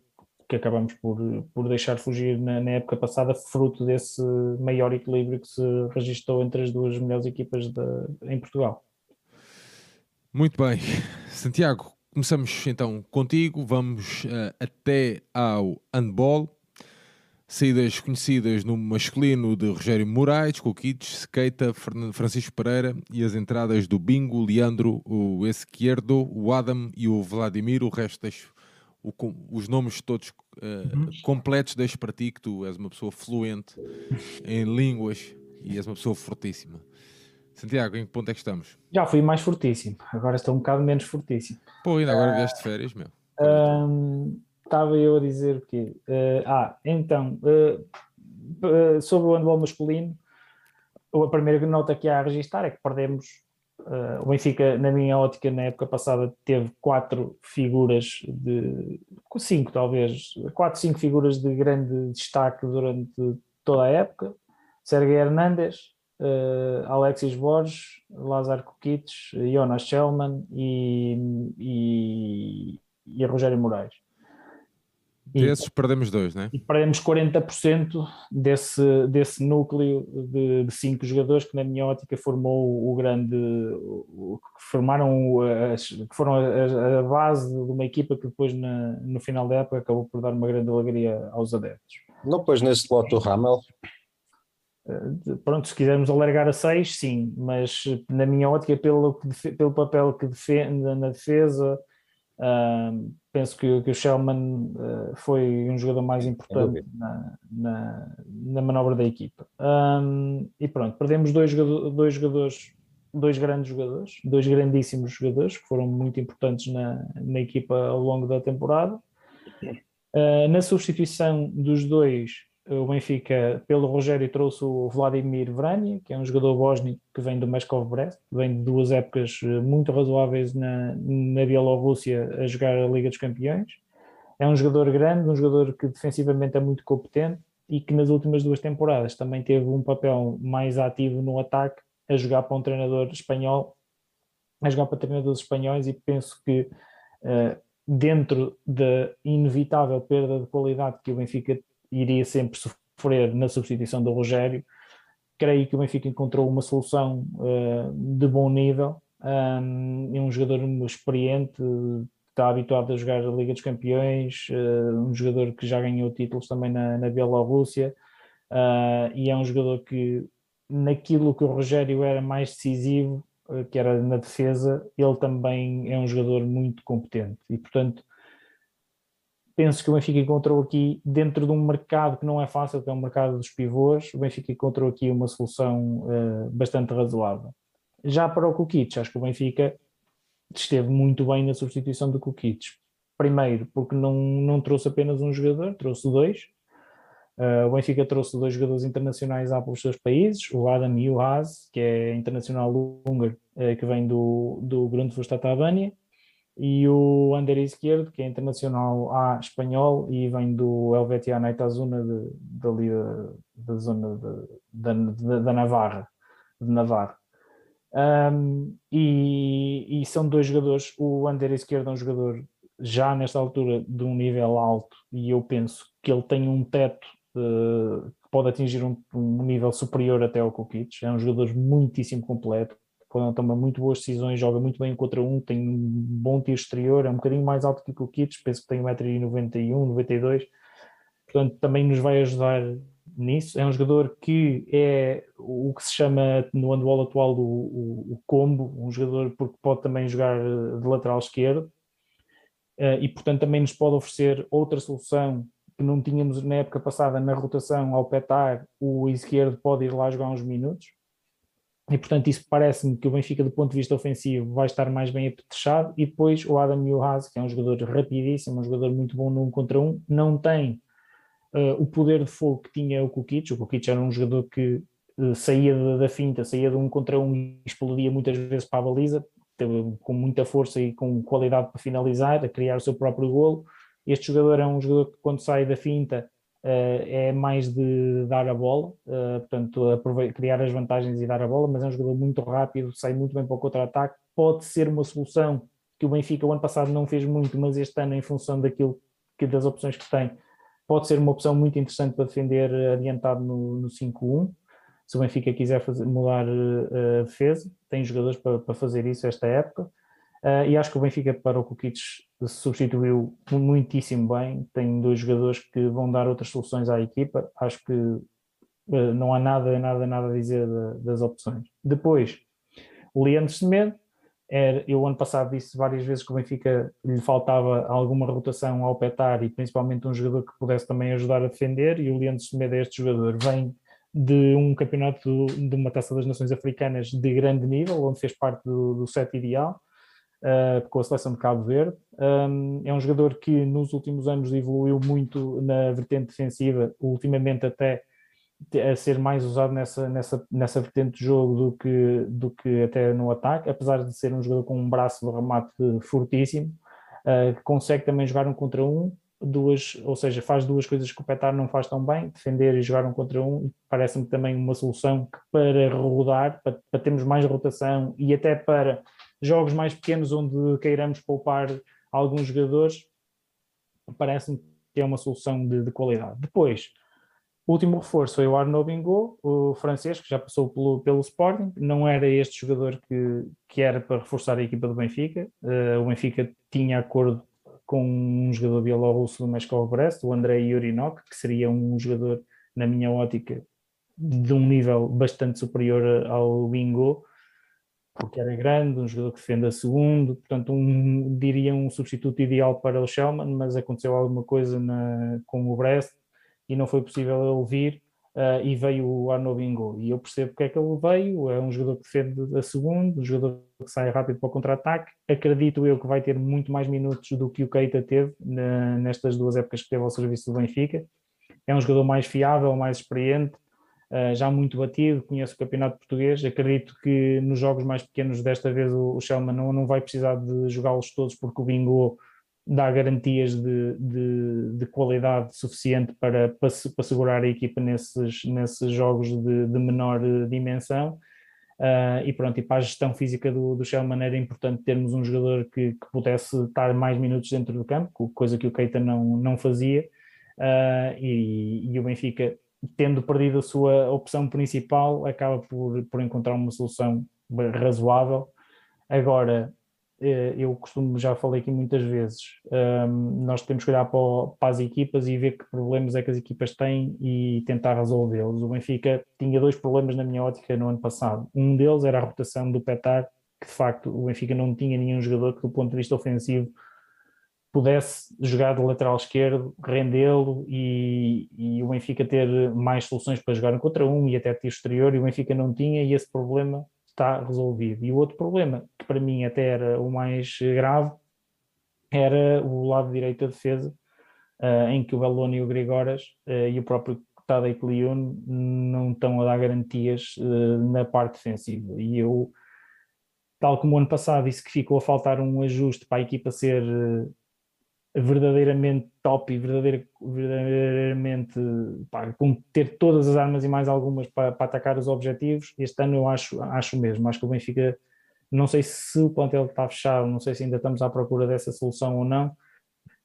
S2: que acabamos por, por deixar fugir na, na, época passada, fruto desse maior equilíbrio que se registrou entre as duas melhores equipas de, em Portugal.
S1: Muito bem. Santiago, começamos então contigo, vamos uh, até ao handball. Saídas conhecidas no masculino de Rogério Moraes, Coquites, Keita, Francisco Pereira e as entradas do Bingo, Leandro, o Esquerdo, o Adam e o Vladimir. O resto deixo o, os nomes todos uh, completos deixo para ti, que tu és uma pessoa fluente em línguas e és uma pessoa fortíssima. Santiago, em que ponto é que estamos?
S2: Já fui mais fortíssimo, agora estou um bocado menos fortíssimo.
S1: Pô, ainda agora uh, vieste de férias, meu.
S2: Estava eu a dizer o quê? Uh, ah, então, uh, sobre o handball masculino, a primeira nota que há a registrar é que perdemos Uh, o Benfica, na minha ótica, na época passada, teve quatro figuras de. cinco, talvez. quatro, cinco figuras de grande destaque durante toda a época: Sergei Hernandes, uh, Alexis Borges, Lázaro Kukic, Jonas Schellman e, e, e Rogério Moraes.
S1: Desses perdemos dois, né?
S2: E perdemos 40% desse, desse núcleo de, de, cinco jogadores que, na minha ótica, formou o grande. O, que formaram. As, que foram a, a, base de uma equipa que depois, na, no final da época, acabou por dar uma grande alegria aos adeptos.
S3: Não pôs nesse lote o Ramel?
S2: Eh, pronto, se quisermos alargar a seis, sim, mas na minha ótica, pelo, pelo papel que defende na defesa. Uh, penso que, que o Shellman uh, foi um jogador mais importante na, na, na, manobra da equipa. Um, e pronto, perdemos dois, dois jogadores, dois grandes jogadores, dois grandíssimos jogadores que foram muito importantes na, na equipa ao longo da temporada. Uh, na substituição dos dois, o Benfica, pelo Rogério, trouxe o Vladimir Vranja, que é um jogador bósnico que vem do Moscow Brest, vem de duas épocas eh, muito razoáveis na, na Bielorrússia a jogar a Liga dos Campeões. É um jogador grande, um jogador que defensivamente é muito competente e que nas últimas duas temporadas também teve um papel mais ativo no ataque, a jogar para um treinador espanhol, a jogar para treinadores espanhóis e penso que uh, dentro da inevitável perda de qualidade que o Benfica iria sempre sofrer na substituição do Rogério. Creio que o Benfica encontrou uma solução uh, de bom nível. Um, é um jogador experiente, está habituado a jogar a Liga dos Campeões, uh, um jogador que já ganhou títulos também na, na Bielorrússia, uh, e é um jogador que, naquilo que o Rogério era mais decisivo, que era na defesa, ele também é um jogador muito competente. E, portanto, penso que o Benfica encontrou aqui, dentro de um mercado que não é fácil, que é o um mercado dos pivôs, o Benfica encontrou aqui uma solução uh, bastante razoável. Já para o Kukic, acho que o Benfica esteve muito bem na substituição do Kukic. Primeiro, porque não, não trouxe apenas um jogador, trouxe dois. Uh, o Benfica trouxe dois jogadores internacionais para os seus países, o Adam e o Haas, que é internacional húngaro, uh, que vem do, do Grundfos Albânia, e o Ander Esquerdo, que é internacional A espanhol e vem do Helvetia Naitazuna dali da, da zona de, da, da, Navarra, de Navarra. Um, e, e, são dois jogadores. O Ander esquerdo é um jogador já nesta altura de um nível alto, e eu penso que ele tem um teto uh, que pode atingir um, um, nível superior até ao Kukic. É um jogador muitíssimo completo, toma muito boas decisões, joga muito bem contra um, tem um bom tiro exterior, é um bocadinho mais alto que o Kukic, penso que tem 1,91m, 92 portanto também nos vai ajudar nisso. É um jogador que é o que se chama no handball atual o, o, o combo, um jogador porque pode também jogar eh, de lateral esquerdo uh, e portanto também nos pode oferecer outra solução que não tínhamos na época passada na rotação ao petar, o esquerdo pode ir lá jogar uns minutos e portanto isso parece-me que o Benfica do ponto de vista ofensivo vai estar mais bem apetrechado e depois o Adam Newhouse, que é um jogador rapidíssimo, um jogador muito bom num contra um, não tem uh, o poder de fogo que tinha o Kukic. O Kukic era um jogador que uh, saía da, da, finta, saía de um contra um e explodia muitas vezes para a baliza, com muita força e com qualidade para finalizar, a criar o seu próprio golo. Este jogador é um jogador que quando sai da finta é mais de dar a bola, portanto criar as vantagens e dar a bola, mas é um jogador muito rápido, sai muito bem para o contra-ataque, pode ser uma solução que o Benfica o ano passado não fez muito, mas este ano em função daquilo que das opções que tem, pode ser uma opção muito interessante para defender adiantado no, no 5-1. Se o Benfica quiser fazer, mudar a defesa, tem jogadores para, para fazer isso esta época. E acho que o Benfica para o Kukic se substituiu muitíssimo bem. Tem dois jogadores que vão dar outras soluções à equipa. Acho que uh, não há nada, nada, nada a dizer das opções. Depois, o Leandro Semedo, eu ano passado disse várias vezes que o Benfica lhe faltava alguma rotação ao petar e principalmente um jogador que pudesse também ajudar a defender e o Leandro Semedo é este jogador, vem de um campeonato de uma Taça das Nações Africanas de grande nível, onde fez parte do, do set ideal, uh, com a seleção de Cabo Verde. Um, é um jogador que nos últimos anos evoluiu muito na vertente defensiva, ultimamente até a ser mais usado nessa, nessa, nessa vertente de jogo do que, do que até no ataque, apesar de ser um jogador com um braço de remate fortíssimo, uh, consegue também jogar um contra um, duas, ou seja, faz duas coisas que o Petar não faz tão bem, defender e jogar um contra um, parece-me também uma solução para rodar, para, para termos mais rotação e até para jogos mais pequenos onde queiramos poupar alguns jogadores, parece-me que é uma solução de, de qualidade. Depois, o último reforço foi o Arnaud Bingot, o francês, que já passou pelo, pelo Sporting. Não era este jogador que, que era para reforçar a equipa do Benfica. Uh, o Benfica tinha acordo com um jogador bielorrusso do Moscou Brest, o Andrei Yurinok, que seria um jogador, na minha ótica, de um nível bastante superior ao Bingot, porque era grande, um jogador que defende a segundo, portanto, um, diria um substituto ideal para o Shellman, mas aconteceu alguma coisa na, com o Brest e não foi possível ele vir uh, e veio o Arno Bingo. E eu percebo porque é que ele veio, é um jogador que defende a segundo, um jogador que sai rápido para o contra-ataque. Acredito eu que vai ter muito mais minutos do que o Keita teve na, nestas duas épocas que teve ao serviço do Benfica. É um jogador mais fiável, mais experiente, já muito batido, conhece o campeonato português. Acredito que nos jogos mais pequenos desta vez o, o Shelman não, não vai precisar de jogá-los todos porque o Bingo dá garantias de, de, de qualidade suficiente para, para, para, segurar a equipa nesses, nesses jogos de, de menor dimensão. Uh, e pronto, e para a gestão física do, do Shellman era importante termos um jogador que, que, pudesse estar mais minutos dentro do campo, coisa que o Keita não, não fazia, uh, e, e, o Benfica, tendo perdido a sua opção principal, acaba por, por encontrar uma solução razoável. Agora, eh, eu costumo, já falei aqui muitas vezes, um, nós temos que olhar para, as equipas e ver que problemas é que as equipas têm e tentar resolvê-los. O Benfica tinha dois problemas na minha ótica no ano passado. Um deles era a rotação do Petar, que de facto o Benfica não tinha nenhum jogador que do ponto de vista ofensivo pudesse jogar de lateral esquerdo, rendê-lo e, e, o Benfica ter mais soluções para jogar um contra um e até ter exterior e o Benfica não tinha e esse problema está resolvido. E o outro problema, que para mim até era o mais grave, era o lado direito da defesa, uh, em que o Belloni e o Grigoras uh, e o próprio Tadej Leon não estão a dar garantias uh, na parte defensiva. E eu, tal como o ano passado, disse que ficou a faltar um ajuste para a equipa ser verdadeiramente top e verdadeira, verdadeiramente pá, com ter todas as armas e mais algumas para, para, atacar os objetivos, este ano eu acho, acho mesmo. Acho que o Benfica, não sei se o plantel está fechado, não sei se ainda estamos à procura dessa solução ou não,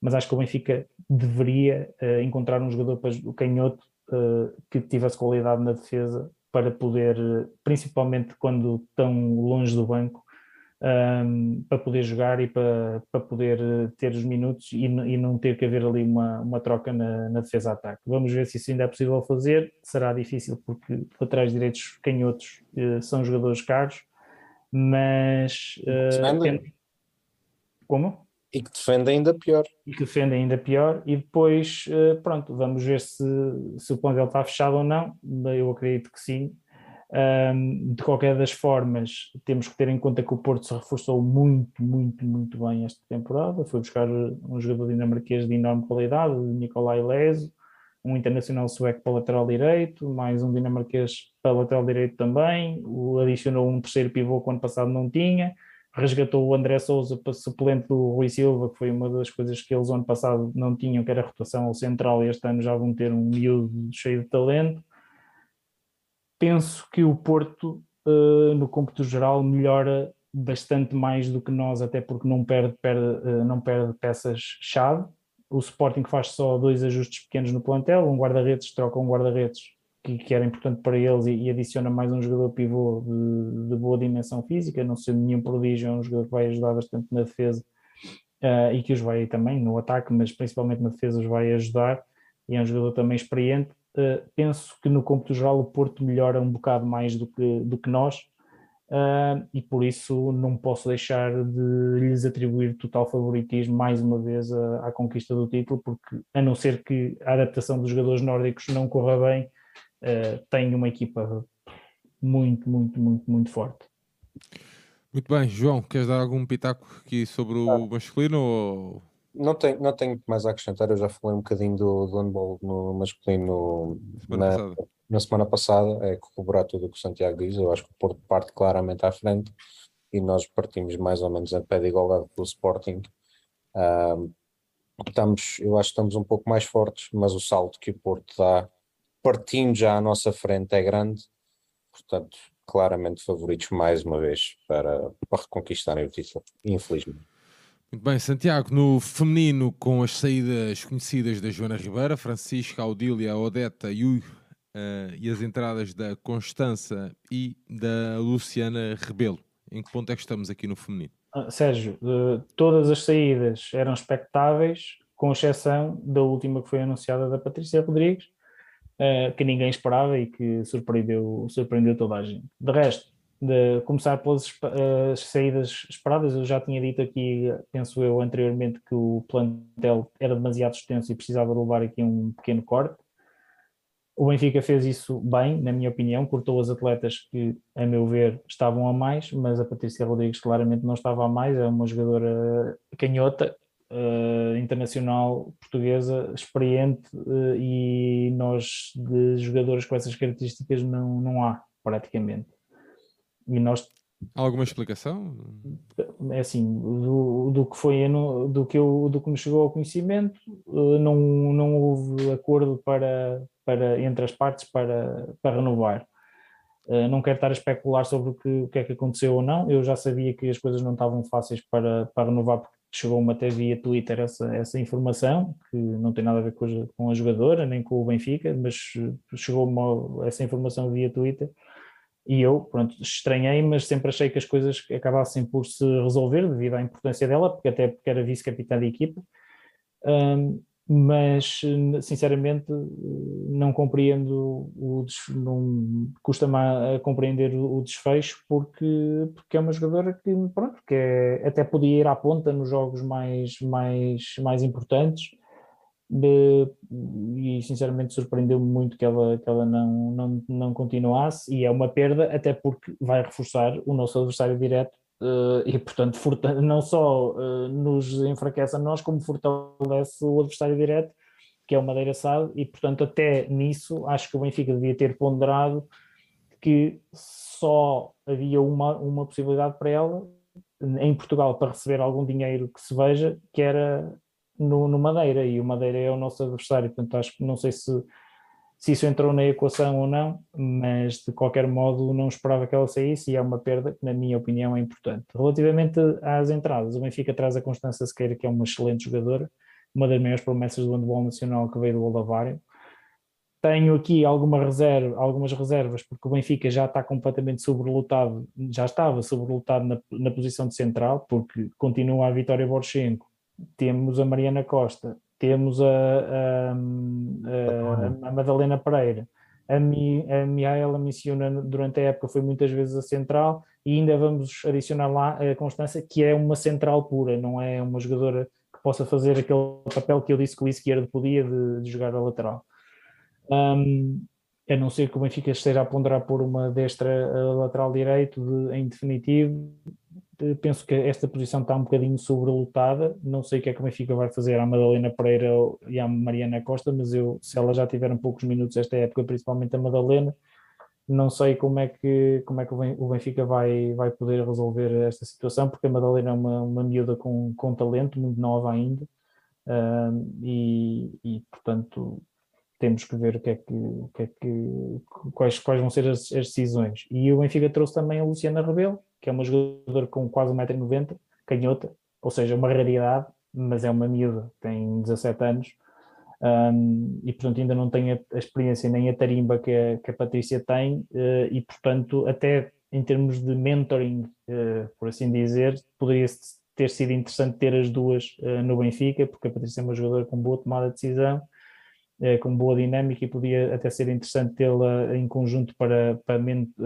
S2: mas acho que o Benfica deveria uh, encontrar um jogador para o canhoto uh, que tivesse qualidade na defesa para poder, principalmente quando estão longe do banco, um, para poder jogar e para, para poder eh, ter os minutos e, e não ter que haver ali uma, uma troca na, na defesa-ataque. Vamos ver se isso ainda é possível fazer. Será difícil porque laterais direitos canhotos uh, são jogadores caros, mas. Uh, Como?
S3: E que defende ainda pior.
S2: E que defende ainda pior. E depois, pronto, vamos ver se, se o plantel está fechado ou não. Eu acredito que sim. De qualquer das formas, temos que ter em conta que o Porto se reforçou muito, muito, muito bem esta temporada. Foi buscar um jogador dinamarquês de enorme qualidade, Nicolai Leso, um internacional sueco para lateral direito, mais um dinamarquês para lateral direito também. Adicionou um terceiro pivô que ano passado não tinha. Resgatou o André Souza para suplente do Rui Silva, que foi uma das coisas que eles ano passado não tinham, que era a rotação ao central, e este ano já vão ter um miúdo cheio de talento penso que o Porto, uh, no cômputo geral, melhora bastante mais do que nós, até porque não perde, perde uh, não perde peças-chave. O Sporting faz só dois ajustes pequenos no plantel, um guarda-redes, troca um guarda-redes que, que, era importante para eles e, e adiciona mais um jogador pivô de, de, boa dimensão física, não sendo nenhum prodígio, é um jogador que vai ajudar bastante na defesa uh, e que os vai também no ataque, mas principalmente na defesa os vai ajudar e é um jogador também experiente Uh, penso que no cômputo geral o Porto melhora um bocado mais do que, do que nós uh, e por isso não posso deixar de lhes atribuir total favoritismo mais uma vez à, à, conquista do título, porque a não ser que a adaptação dos jogadores nórdicos não corra bem, uh, tem uma equipa muito, muito, muito, muito forte.
S1: Muito bem, João, queres dar algum pitaco aqui sobre o masculino ou
S3: não tenho, não tenho mais a acrescentar, eu já falei um bocadinho do, do handball no masculino semana na, na, semana passada, é corroborar tudo o que o Santiago diz, eu acho que o Porto parte claramente à frente e nós partimos mais ou menos em pé de igualdade pelo Sporting. Um, estamos, eu acho que estamos um pouco mais fortes, mas o salto que o Porto dá, partindo já à nossa frente, é grande, portanto, claramente favoritos mais uma vez para, para reconquistarem o título, infelizmente.
S1: Muito bem, Santiago, no feminino, com as saídas conhecidas da Joana Ribeira, Francisca, Audília, Odeta e, uh, e as entradas da Constança e da Luciana Rebelo. Em que ponto é que estamos aqui no feminino?
S2: Ah, Sérgio, uh, todas as saídas eram expectáveis, com exceção da última que foi anunciada da Patrícia Rodrigues, uh, que ninguém esperava e que surpreendeu, surpreendeu toda a gente. De resto, de começar pelas uh, saídas esperadas. Eu já tinha dito aqui, penso eu, anteriormente, que o plantel era demasiado extenso e precisava levar aqui um pequeno corte. O Benfica fez isso bem, na minha opinião, cortou as atletas que, a meu ver, estavam a mais, mas a Patrícia Rodrigues claramente não estava a mais, é uma jogadora canhota, uh, internacional portuguesa, experiente, uh, e nós de jogadores com essas características não, não há, praticamente. E nós
S1: Alguma explicação?
S2: É assim, do, do que foi do que, eu, do que me chegou ao conhecimento, eh, não, não houve acordo para, para, entre as partes para, para renovar. Eh, não quero estar a especular sobre o que, o que é que aconteceu ou não. Eu já sabia que as coisas não estavam fáceis para, para renovar, porque chegou-me até via Twitter essa, essa informação, que não tem nada a ver com a, com a jogadora, nem com o Benfica, mas chegou-me essa informação via Twitter e eu, pronto, estranhei, mas sempre achei que as coisas acabassem por se resolver devido à importância dela, porque até porque era vice-capitã da equipa. Um, mas sinceramente não compreendo o não custa-me a compreender o desfecho porque, porque é uma jogadora que pronto que é, até podia ir à ponta nos jogos mais mais mais importantes e sinceramente surpreendeu-me muito que ela, que ela não, não, não continuasse e é uma perda até porque vai reforçar o nosso adversário direto uh, e portanto não só uh, nos enfraquece a nós como fortalece o adversário direto que é o Madeira Sado e portanto até nisso acho que o Benfica devia ter ponderado que só havia uma, uma possibilidade para ela em Portugal para receber algum dinheiro que se veja que era no, no Madeira e o Madeira é o nosso adversário, portanto acho que não sei se, se isso entrou na equação ou não, mas de qualquer modo não esperava que ela saísse e é uma perda que na minha opinião é importante. Relativamente às entradas, o Benfica traz a Constança Sequeira que é uma excelente jogadora, uma das maiores promessas do handball nacional que veio do Olavário, tenho aqui alguma reserva, algumas reservas, porque o Benfica já está completamente sobrelotado, já estava sobrelotado na, na posição de central, porque continua a Vitória Borchenko, temos a Mariana Costa, temos a, a, a, a Madalena Pereira, a, Mi, a Miaela Missiona durante a época foi muitas vezes a central e ainda vamos adicionar lá a Constança, que é uma central pura, não é uma jogadora que possa fazer aquele papel que eu disse que o esquerdo podia de, de jogar a lateral. Um, a não ser que o Benfica esteja a ponderar por uma destra lateral direito de, em definitivo, penso que esta posição está um bocadinho sobrelotada, não sei o que é que o Benfica vai fazer. À Madalena Pereira e à Mariana Costa, mas eu, se elas já tiveram poucos minutos esta época, principalmente a Madalena, não sei como é que, como é que o Benfica vai, vai poder resolver esta situação, porque a Madalena é uma, uma miúda com, com talento, muito nova ainda, e, e portanto temos que ver o que é que, o que, é que quais, quais vão ser as, as, decisões. E o Benfica trouxe também a Luciana Rebelo, que é uma jogadora com quase 1,90m, canhota, ou seja, uma raridade, mas é uma miúda, tem 17 anos, um, e portanto ainda não tem a, experiência nem a tarimba que a, que a Patrícia tem, uh, e portanto até em termos de mentoring, uh, por assim dizer, poderia ter sido interessante ter as duas uh, no Benfica, porque a Patrícia é uma jogadora com boa tomada de decisão, com boa dinâmica e podia até ser interessante tê-la em conjunto para, para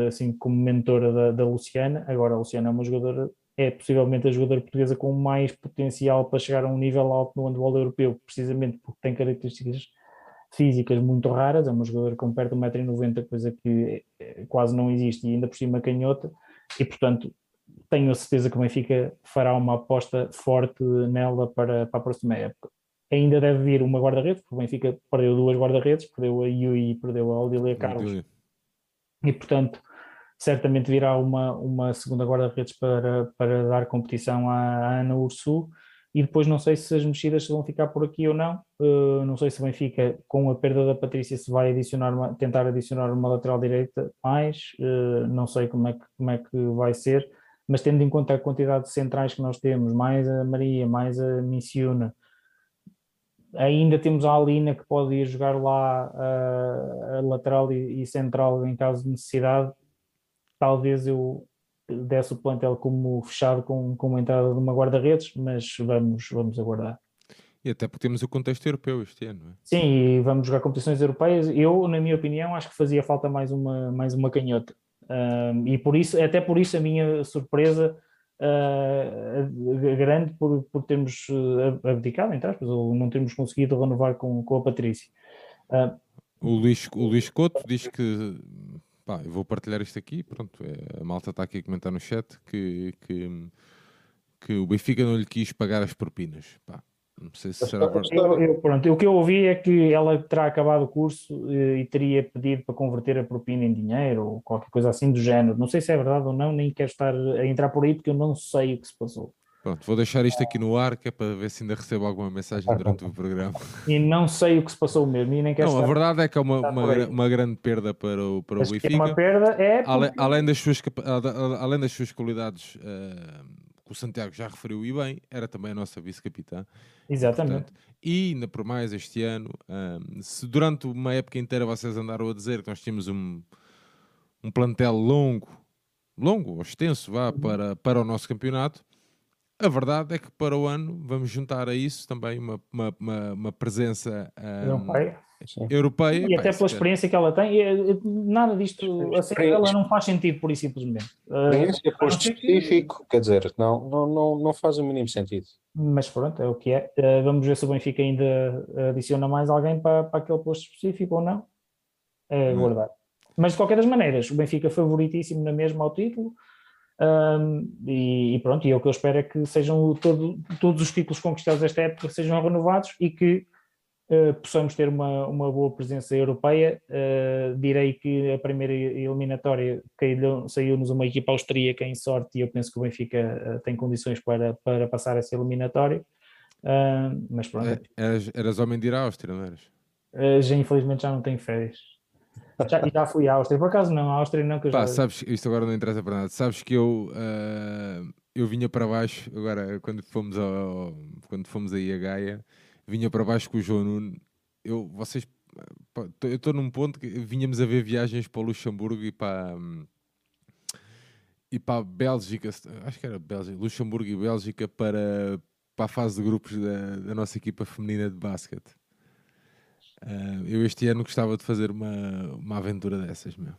S2: assim como mentora da, da, Luciana. Agora a Luciana é uma jogadora, é possivelmente a jogadora portuguesa com mais potencial para chegar a um nível alto no handball europeu, precisamente porque tem características físicas muito raras, é uma jogadora com perto de 1,90m, coisa que eh, quase não existe, e ainda por cima canhota, e portanto tenho a certeza que o Benfica fará uma aposta forte nela para, para a próxima época ainda deve vir uma guarda-redes, porque o Benfica perdeu duas guarda-redes, perdeu a Yui e perdeu a Odília Carlos. E, portanto, certamente virá uma, uma segunda guarda-redes para, para dar competição à, à Ana Ursu. E depois não sei se as mexidas vão ficar por aqui ou não. Uh, não sei se o Benfica, com a perda da Patrícia, se vai adicionar uma, tentar adicionar uma lateral direita mais. Uh, não sei como é, que, como é que vai ser. Mas tendo em conta a quantidade de centrais que nós temos, mais a Maria, mais a Missiona, ainda temos a Alina que pode ir jogar lá a, a lateral e, e, central em caso de necessidade. Talvez eu desse o plantel como fechado com, com uma entrada de uma guarda-redes, mas vamos, vamos aguardar.
S1: E até porque temos o contexto europeu este ano, não é?
S2: Sim, e vamos jogar competições europeias. Eu, na minha opinião, acho que fazia falta mais uma, mais uma canhota. Um, e por isso, até por isso a minha surpresa uh, grande por, por termos uh, abdicado, entre aspas, ou não termos conseguido renovar com, com a Patrícia. Uh,
S1: o, Luís, o Luís Couto diz que, pá, eu vou partilhar isto aqui, pronto, é, a malta está aqui a comentar no chat que, que, que o Benfica não lhe quis pagar as propinas, pá. Não sei se será.
S2: Eu, eu, pronto, o que eu ouvi é que ela terá acabado o curso e, e teria pedido para converter a propina em dinheiro ou qualquer coisa assim do género. Não sei se é verdade ou não, nem quero estar a entrar por aí porque eu não sei o que se passou.
S1: Pronto, vou deixar isto aqui no ar que é para ver se ainda recebo alguma mensagem durante o programa.
S2: E não sei o que se passou mesmo. E nem quero
S1: não, a verdade é que é uma, uma, uma, grande perda para o, para o Benfica. É
S2: uma perda, é.
S1: Porque... Além, além, das suas, além das suas qualidades. Uh, o Santiago já referiu e bem, era também a nossa vice-capitã.
S2: Exatamente. Portanto,
S1: e ainda por mais este ano, um, se durante uma época inteira vocês andaram a dizer que nós tínhamos um, um plantel longo, longo extenso, vá, uhum. para, para o nosso campeonato, a verdade é que para o ano vamos juntar a isso também uma, uma, uma, uma presença um, europeia.
S2: E até pela experiência que ela tem, e, nada disto, assim, ela não faz sentido, por e simplesmente.
S3: Experiência, uh, posto específico, quer dizer, não, não, não, não faz o mínimo sentido.
S2: Mas pronto, é o que é. Vamos ver se o Benfica ainda adiciona mais alguém para, para aquele posto específico ou não. É aguardar. Hum. Mas de qualquer das maneiras, o Benfica favoritíssimo na mesma ao título. Um, e, e, pronto, e é o que eu espero é que sejam todo, todos os títulos conquistados esta época sejam renovados e que possamos ter uma, uma boa presença europeia. Uh, direi que a primeira eliminatória saiu-nos uma equipa austríaca em sorte e eu penso que o Benfica uh, tem condições para, para passar essa eliminatória. Mas pronto. É,
S1: eras, eras homem de ir à Áustria, não eras?
S2: Já, infelizmente já não tenho férias. Já, já fui à Áustria, por acaso não, a Áustria não que eu
S1: Pá,
S2: já...
S1: sabes, isto agora não interessa para nada. Sabes que eu, uh, eu vinha para baixo, agora quando fomos, ao, quando fomos aí a Gaia, vinha para baixo com o João Nuno. Eu, vocês, eu estou num ponto que vinhamos a ver viagens para o Luxemburgo e para. Um, e para a Bélgica, acho que era Bélgica, Luxemburgo e Bélgica para, para a fase de grupos da, da nossa equipa feminina de basquete. Uh, eu este ano gostava de fazer uma, uma aventura dessas, meu.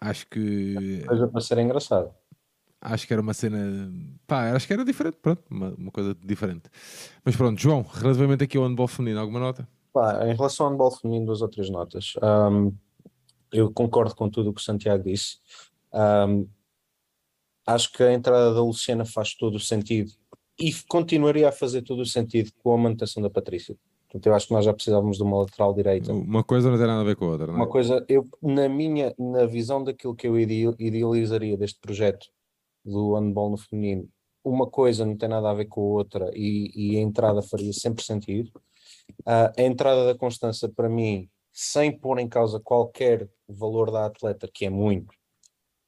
S1: Acho que.
S3: Coisa para ser engraçado.
S1: Acho que era uma cena. Pá, acho que era diferente, pronto, uma, uma coisa diferente. Mas pronto, João, relativamente aqui ao handball feminino, alguma nota?
S3: Pá, em relação ao handball feminino, duas ou três notas. Um, eu concordo com tudo o que o Santiago disse. Um, acho que a entrada da Luciana faz todo o sentido e continuaria a fazer todo o sentido com a manutenção da Patrícia. Portanto, eu acho que nós já precisávamos de uma lateral direita.
S1: Uma coisa não tem nada a ver com a outra, não é?
S3: Uma coisa, eu, na minha, na visão daquilo que eu idealizaria deste projeto do handball no feminino, uma coisa não tem nada a ver com a outra e, e a entrada faria sempre sentido. Uh, a entrada da Constança, para mim, sem pôr em causa qualquer valor da atleta, que é muito,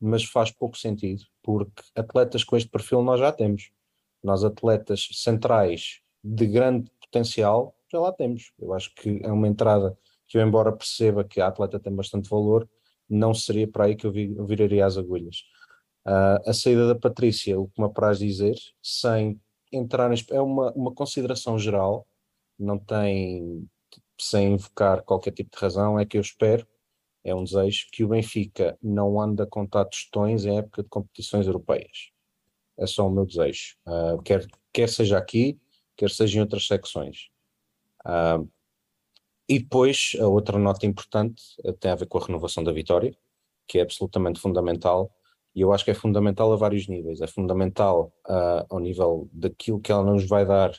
S3: mas faz pouco sentido, porque atletas com este perfil nós já temos. Nós, atletas centrais de grande potencial, já lá temos. Eu acho que é uma entrada que eu, embora perceba que a atleta tem bastante valor, não seria para aí que eu, eu viraria as agulhas. Uh, a saída da Patrícia, o que me apraz dizer, sem entrar em, é uma, uma consideração geral, não tem, sem invocar qualquer tipo de razão, é que eu espero, é um desejo, que o Benfica não anda com tostões em época de competições europeias. É só o meu desejo. Uh, quer, quer seja aqui, quer seja em outras secções. Uh, e depois, a outra nota importante tem a ver com a renovação da Vitória, que é absolutamente fundamental, e eu acho que é fundamental a vários níveis. É fundamental uh, ao nível daquilo que ela nos vai dar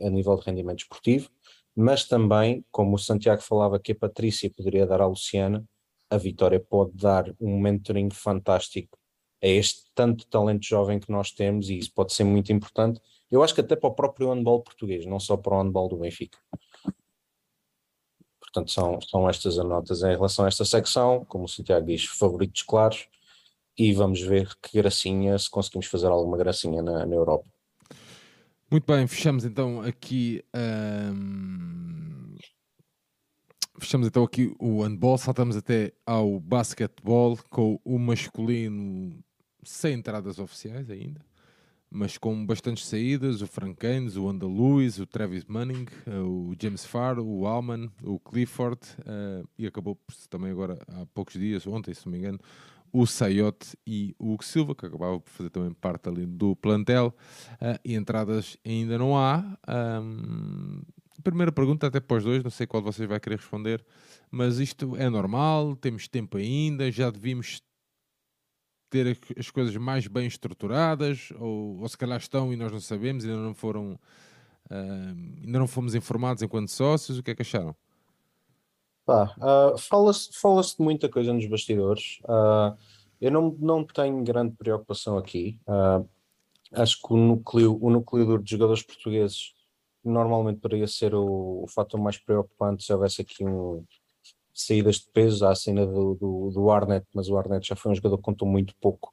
S3: a nível de rendimento esportivo, mas também, como o Santiago falava que a Patrícia poderia dar à Luciana, a Vitória pode dar um mentoring fantástico a este tanto talento jovem que nós temos e isso pode ser muito importante eu acho que até para o próprio handball português, não só para o handball do Benfica. Portanto, são, são estas as notas em relação a esta secção, como o Santiago diz, favoritos claros, e vamos ver que gracinha, se conseguimos fazer alguma gracinha na, na Europa.
S1: Muito bem, fechamos então aqui. Um... Fechamos então aqui o handball, saltamos até ao basquetebol com o masculino sem entradas oficiais ainda mas com bastantes saídas, o Frank Gaines, o Andaluz, o Travis Manning, o James Farr, o Alman, o Clifford uh, e acabou também agora há poucos dias, ontem se não me engano, o Sayote e o Hugo Silva, que acabava por fazer também parte ali do plantel, uh, e entradas ainda não há. Um, primeira pergunta até para os dois, não sei qual de vocês vai querer responder, mas isto é normal, temos tempo ainda, já devíamos ter as coisas mais bem estruturadas, ou, ou se calhar estão e nós não sabemos, ainda não foram, uh, ainda não fomos informados enquanto sócios, o que é que acharam?
S3: Uh, fala-se fala de muita coisa nos bastidores. Uh, eu não, não tenho grande preocupação aqui. Uh, acho que o núcleo, o núcleo duro de jogadores portugueses normalmente poderia ser o, o fator mais preocupante se houvesse aqui um, saídas de peso, há a cena do, do, do Arnett, mas o Arnett já foi um jogador que contou muito pouco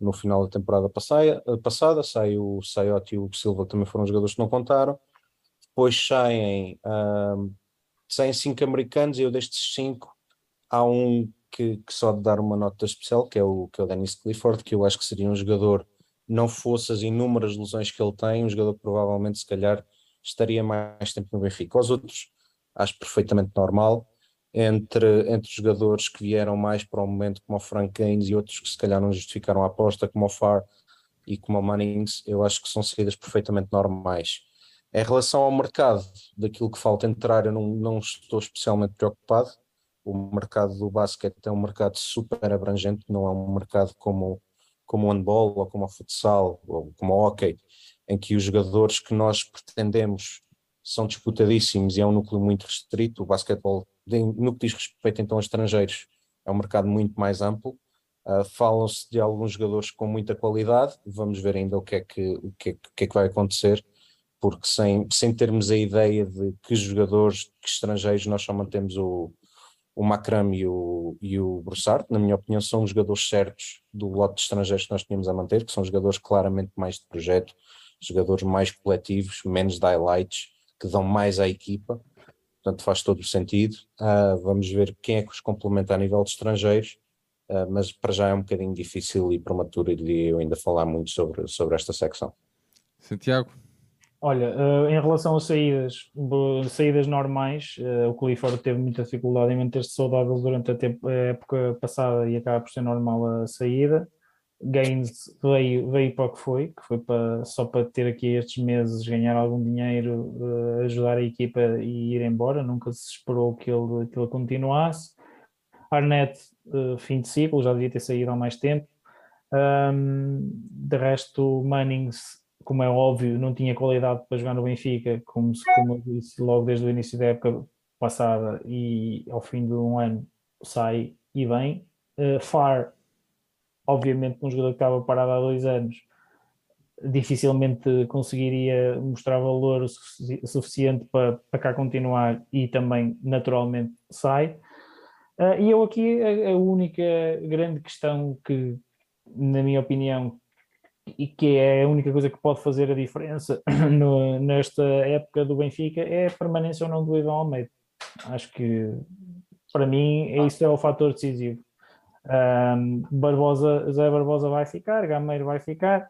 S3: no final da temporada passada, passada sai o Sayote e o Silva também foram jogadores que não contaram, depois saem, um, saem cinco americanos e eu destes cinco há um que, que só de dar uma nota especial, que é o, que é o Dennis Clifford, que eu acho que seria um jogador, não fosse as inúmeras lesões que ele tem, um jogador que provavelmente se calhar estaria mais tempo no Benfica. Os outros acho perfeitamente normal, entre, entre jogadores que vieram mais para o momento, como o Frank Gaines e outros que se calhar não justificaram a aposta, como o Far e como o Mannings, eu acho que são saídas perfeitamente normais. Em relação ao mercado, daquilo que falta entrar, eu não, não estou especialmente preocupado. O mercado do basquete é um mercado super abrangente, não é um mercado como, como o handball, ou como o futsal, ou como o hockey, em que os jogadores que nós pretendemos são disputadíssimos e é um núcleo muito restrito. O basquetebol no que diz respeito então a estrangeiros, é um mercado muito mais amplo. Uh, Falam-se de alguns jogadores com muita qualidade, vamos ver ainda o que é que, o que, é, o que, é que vai acontecer, porque sem, sem termos a ideia de que jogadores que estrangeiros nós só mantemos o, o Macram e o, e o Broussard, na minha opinião, são os jogadores certos do lote de estrangeiros que nós tínhamos a manter, que são jogadores claramente mais de projeto, jogadores mais coletivos, menos de highlights, que dão mais à equipa, portanto faz todo o sentido. Uh, vamos ver quem é que os complementa a nível de estrangeiros, uh, mas para já é um bocadinho difícil e prematuro, iria eu ainda falar muito sobre, sobre esta secção.
S1: Santiago?
S2: Olha, uh, em relação às saídas, saídas normais, uh, o Clifford teve muita dificuldade em manter-se saudável durante a, tempo, a, época passada e acaba por ser normal a saída. Gaines veio, veio para o que foi, que foi para, só para ter aqui estes meses, ganhar algum dinheiro, uh, ajudar a equipa e ir embora, nunca se esperou que ele, que ele continuasse. Arnett, fim de ciclo, já devia ter saído há mais tempo. De resto, Mannings como é óbvio, não tinha qualidade para jogar no Benfica, como, como eu disse logo desde o início da época passada e ao fim de um ano sai e vem. Uh, Far, obviamente, um jogador que estava parado há dois anos, dificilmente conseguiria mostrar valor suficiente para, para cá continuar e também naturalmente sai. Uh, e eu aqui a, a única grande questão que, na minha opinião, e que é a única coisa que pode fazer a diferença no, nesta época do Benfica é a permanência ou não do Ivan Almeida. Acho que para mim isso é o fator decisivo. Um, Barbosa, Zé Barbosa vai ficar, Gameiro vai ficar,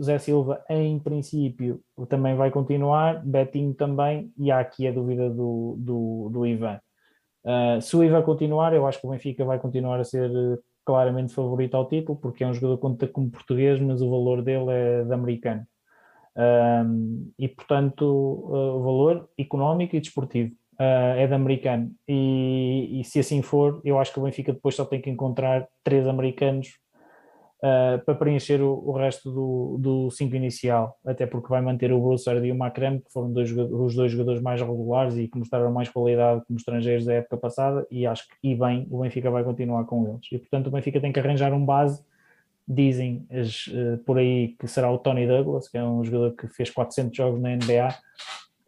S2: Zé Silva em princípio também vai continuar, Betinho também, e há aqui a dúvida do, do, do Ivan. Uh, se o Ivan continuar, eu acho que o Benfica vai continuar a ser claramente favorito ao título, porque é um jogador que conta como português, mas o valor dele é de americano. Um, e, portanto, uh, o valor económico e desportivo uh, é de americano. E, e, se assim for, eu acho que o Benfica depois só tem que encontrar três americanos uh, para preencher o, o resto do 5 inicial, até porque vai manter o Broussard e o Macram, que foram dois, os dois jogadores mais regulares e que mostraram mais qualidade como estrangeiros da época passada, e acho que, e bem, o Benfica vai continuar com eles. E portanto o Benfica tem que arranjar um base dizem as, uh, por aí que será o Tony Douglas, que é um jogador que fez 400 jogos na NBA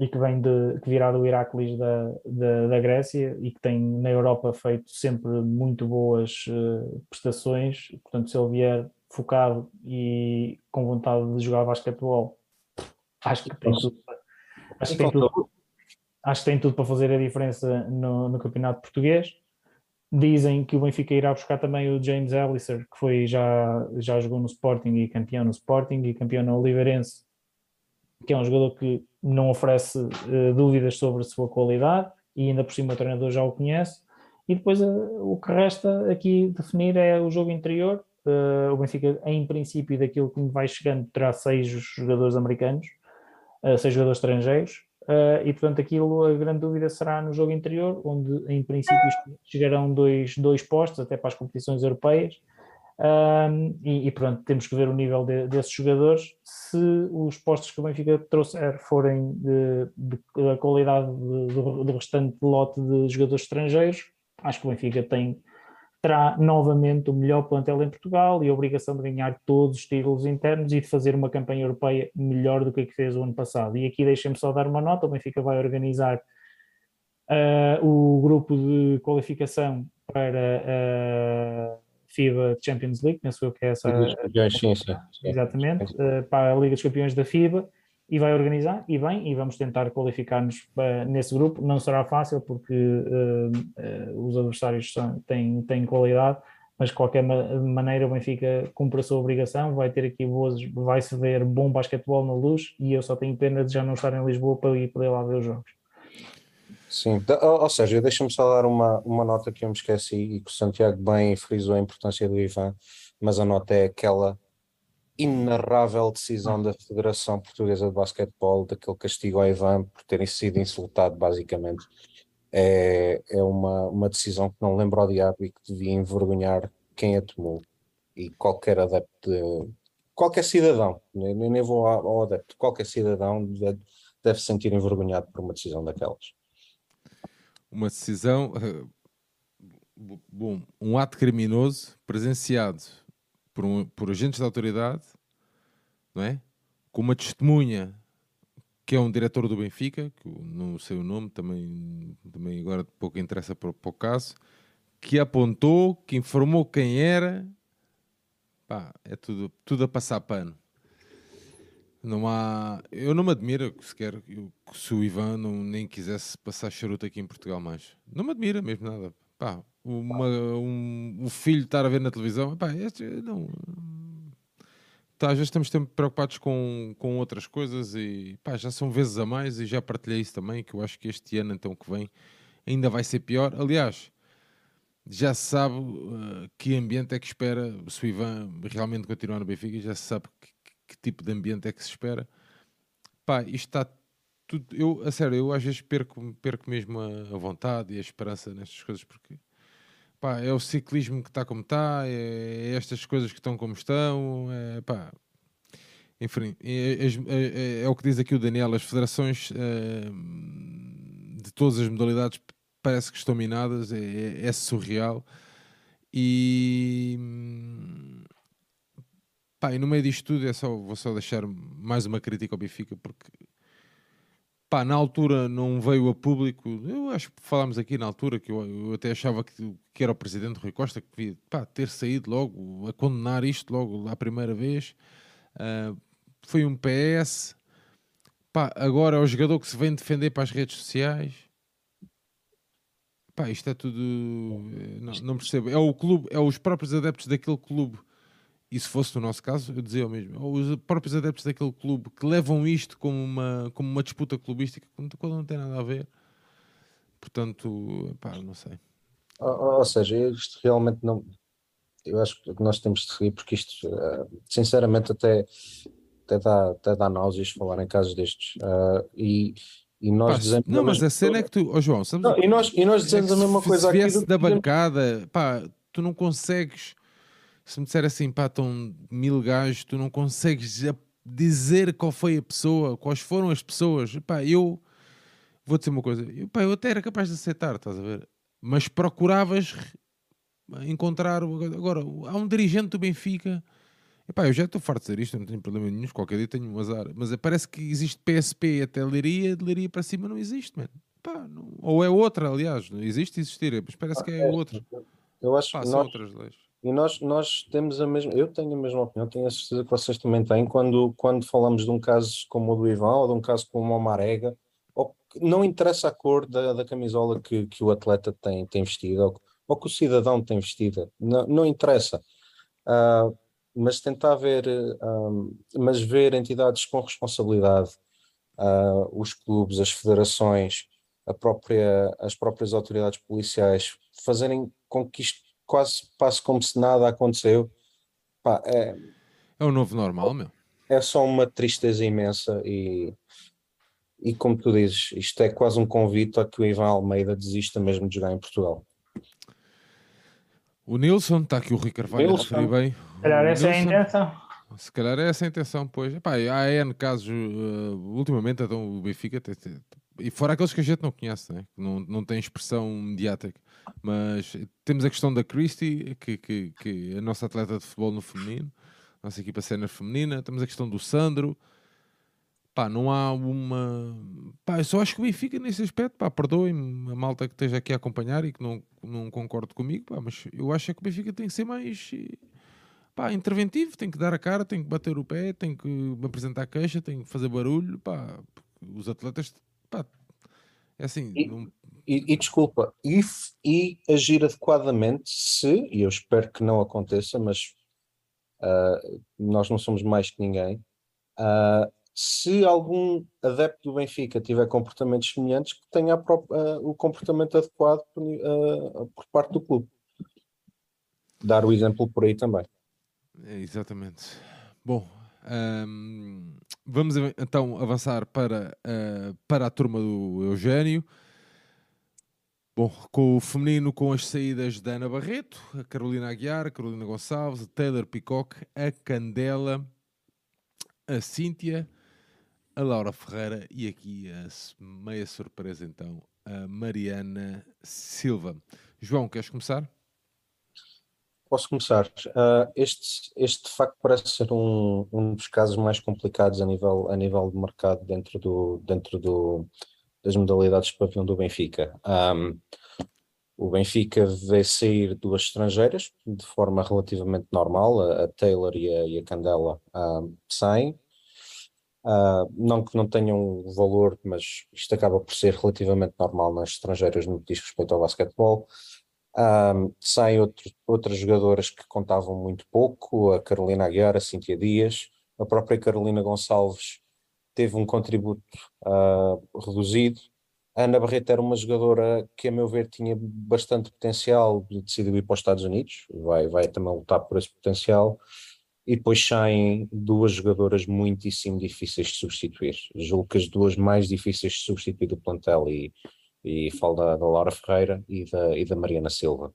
S2: e que vem de que virá do Heracles da, da, da, Grécia e que tem na Europa feito sempre muito boas uh, prestações. Portanto, se ele vier focado e com vontade de jogar basquetebol, acho que tem tudo. Acho que tem tudo, acho que tem tudo para fazer a diferença no, no campeonato português. Dizem que o Benfica irá buscar também o James Elliser, que foi, já, já jogou no Sporting e campeão no Sporting e campeão no Oliveirense, que é um jogador que não oferece uh, dúvidas sobre a sua qualidade e ainda por cima o treinador já o conhece. E depois uh, o que resta aqui definir é o jogo interior. Uh, o Benfica, em princípio, daquilo que me vai chegando, terá seis jogadores americanos, seis jogadores estrangeiros. e portanto, aquilo, a grande dúvida será no jogo interior, onde em princípio chegarão dois, dois postos até para as competições europeias um, e, e, pronto, temos que ver o nível de, desses jogadores. Se os postos que o Benfica trouxer forem de, de, da qualidade do, do, restante lote de jogadores estrangeiros, acho que o Benfica tem, terá novamente o melhor plantel em Portugal e a obrigação de ganhar todos os títulos internos e de fazer uma campanha europeia melhor do que a que fez o ano passado. E aqui deixem-me só dar uma nota: o Benfica vai organizar uh, o grupo de qualificação para. Uh, FIBA Champions League, penso eu que é essa.
S3: Campeões, sim, sim,
S2: Exatamente, sim. Uh, para a Liga dos Campeões da FIBA e vai organizar, e bem, e vamos tentar qualificar-nos nesse grupo. Não será fácil porque uh, uh, os adversários são, têm, têm qualidade, mas de qualquer maneira o Benfica cumpre a sua obrigação, vai ter aqui boas, vai-se ver bom basquetebol na luz e eu só tenho pena de já não estar em Lisboa para ir poder lá ver os jogos.
S3: Sim, ou seja, deixa-me só dar uma, uma nota que eu me esqueci e que o Santiago bem frisou a importância do Ivan, mas a nota é aquela inarrável decisão da Federação Portuguesa de Basquetebol, daquele castigo ao Ivan por terem sido insultado, basicamente. É, é uma, uma decisão que não lembro ao diabo e que devia envergonhar quem a tomou. E qualquer adepto, de, qualquer cidadão, nem, nem vou ao, ao adepto, qualquer cidadão deve, deve se sentir envergonhado por uma decisão daquelas
S1: uma decisão. bom, um ato criminoso presenciado por, um, por agentes da autoridade, não é? Com uma testemunha que é um diretor do Benfica, que não sei o nome, também, também agora pouco interessa para, para o caso, que apontou, que informou quem era. Pá, é tudo, tudo a passar pano. Não há. Eu não me admiro sequer eu, se o Ivan não, nem quisesse passar charuto aqui em Portugal mais. Não me admira mesmo nada. Pá, uma, um, o filho estar a ver na televisão, pá, este, não. Tá, às vezes estamos sempre preocupados com, com outras coisas e pá, já são vezes a mais e já partilhei isso também, que eu acho que este ano então que vem ainda vai ser pior. Aliás, já se sabe uh, que ambiente é que espera se o Ivan realmente continuar no Benfica, já se sabe que que tipo de ambiente é que se espera. Pá, isto está tudo. Eu, a sério, eu às vezes perco, perco mesmo a, a vontade e a esperança nestas coisas porque pá, é o ciclismo que está como está, é, é, estas coisas que estão como estão, é, pá, enfim, é, é, é, o que diz aqui o Daniel, as federações eh, de todas as modalidades parece que estão minadas, é, é surreal e Pá, e no meio disto tudo é só, vou só deixar mais uma crítica ao Benfica, porque pá, na altura não veio a público. Eu acho que falámos aqui na altura que eu, eu até achava que, que, era o presidente Rui Costa que devia pá, ter saído logo a condenar isto logo à primeira vez. Uh, foi um PS. Pá, agora é o jogador que se vem defender para as redes sociais. Pá, isto é tudo. Eh, não, não percebo. É o clube, é os próprios adeptos daquele clube e se fosse no nosso caso, eu dizia o mesmo, os próprios adeptos daquele clube que levam isto como uma, como uma disputa clubística, quando não tem nada a ver. Portanto, pá, não sei.
S3: Ou, ou seja, isto realmente não. Eu acho que nós temos de seguir, porque isto, eh, sinceramente, até, até, dá, até dá náuseas falar em casos destes. Uh, e, e nós pá, dizemos.
S1: Não, mas a cena é que tu. Oh, João,
S3: não, e, nós, e nós dizemos é a mesma coisa
S1: se aqui. Se da bancada, pá, tu não consegues se me disser assim, pá, estão mil gajos, tu não consegues dizer qual foi a pessoa, quais foram as pessoas, pá, eu vou dizer uma coisa, eu, pá, eu até era capaz de aceitar, estás a ver? Mas procuravas encontrar. Agora, há um dirigente do Benfica. Epá, eu já estou farto de dizer isto, não tenho problema nenhum, qualquer dia tenho um azar. Mas parece que existe PSP até Leiria, de Leiria para cima não existe, mano. Pá, não, ou é outra, aliás, não existe existir, mas parece que é outra.
S3: Eu acho Pá, que nós, outras leis. E nós, nós temos a mesma, eu tenho a mesma opinião, tenho a certeza que vocês também têm, quando, quando falamos de um caso como o do Ivan ou de um caso como o Marega, ou, não interessa a cor da, da camisola que, que o atleta tem, tem vestido ou, ou que o cidadão tem vestido, não, não interessa. Uh, mas tentar ver, uh, mas ver entidades com responsabilidade, uh, os clubes, as federações, a própria, as próprias autoridades policiais fazerem com que isto quase passo como se nada aconteceu. Pá, é,
S1: é o novo normal, meu.
S3: É só uma tristeza imensa e, e como tu dizes, isto é quase um convite a que o Ivan Almeida desista mesmo de jogar em Portugal.
S1: O Nilson, está aqui o Rui Carvalho a bem.
S2: Se calhar essa é a intenção.
S1: Se calhar é essa a intenção, pois. Epá, há N casos, uh, ultimamente, então, o Benfica, e fora aqueles que a gente não conhece, né? que não, não tem expressão mediática. Mas temos a questão da Christie, que, que, que é a nossa atleta de futebol no feminino, nossa equipa cena feminina. Temos a questão do Sandro. Pá, não há uma. Pá, eu só acho que o Benfica nesse aspecto, pá, perdoem-me a malta que esteja aqui a acompanhar e que não, não concordo comigo, pá, mas eu acho é que o Benfica tem que ser mais pá, interventivo, tem que dar a cara, tem que bater o pé, tem que apresentar queixa, tem que fazer barulho, pá, os atletas, pá, é assim. Não...
S3: e, e desculpa, e, e, agir adequadamente se, e eu espero que não aconteça, mas uh, nós não somos mais que ninguém. Uh, se algum adepto do Benfica tiver comportamentos semelhantes, que tenha uh, o comportamento adequado por, por parte do clube. Dar o exemplo por aí também.
S1: É, exatamente. Bom, um, vamos então avançar para, uh, para a turma do Eugênio. Bom, com o feminino, com as saídas da Ana Barreto, a Carolina Aguiar, a Carolina Gonçalves, a Taylor Peacock, a Candela, a Cíntia, a Laura Ferreira e aqui a meia surpresa então, a Mariana Silva. João, queres começar?
S3: Posso começar. Uh, este, este de facto parece ser um, um dos casos mais complicados a nível, a nível de mercado dentro, do, dentro do, das modalidades de pavilhão do Benfica. Um, o Benfica vê sair duas estrangeiras de forma relativamente normal, a, Taylor e a, e a Candela um, saem. Uh, não que não tenham valor, mas isto acaba por ser relativamente normal nas estrangeiras no que diz respeito ao basquetebol. Um, saem outro, outras jogadoras que contavam muito pouco, a Carolina Aguiar, a Cintia Dias, a própria Carolina Gonçalves teve um contributo uh, reduzido. A Ana Barreto era uma jogadora que, a meu ver, tinha bastante potencial decidiu ir para os Estados Unidos, vai, vai também lutar por esse potencial. E depois saem duas jogadoras muitíssimo difíceis de substituir. Julgo que as duas mais difíceis de substituir do plantel e e falo da, da Laura Ferreira e da, e da Mariana Silva.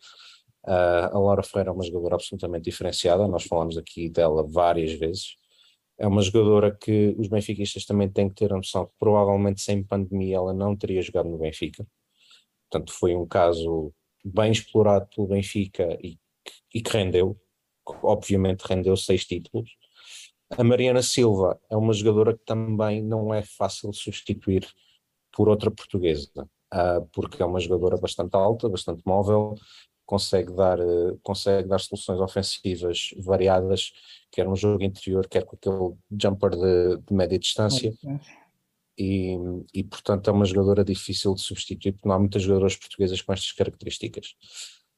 S3: Uh, a Laura Ferreira é uma jogadora absolutamente diferenciada, nós falamos aqui dela várias vezes. É uma jogadora que os benfiquistas também têm que ter a noção que provavelmente sem pandemia ela não teria jogado no Benfica. Portanto, foi um caso bem explorado pelo Benfica e, e que rendeu. Obviamente rendeu seis títulos. A Mariana Silva é uma jogadora que também não é fácil substituir por outra portuguesa uh, porque é uma jogadora bastante alta, bastante móvel, consegue dar, uh, consegue dar soluções ofensivas variadas, quer no jogo interior, quer com aquele jumper de, de média distância. E, e, portanto é uma jogadora difícil de substituir, porque não há muitas jogadoras portuguesas com estas características.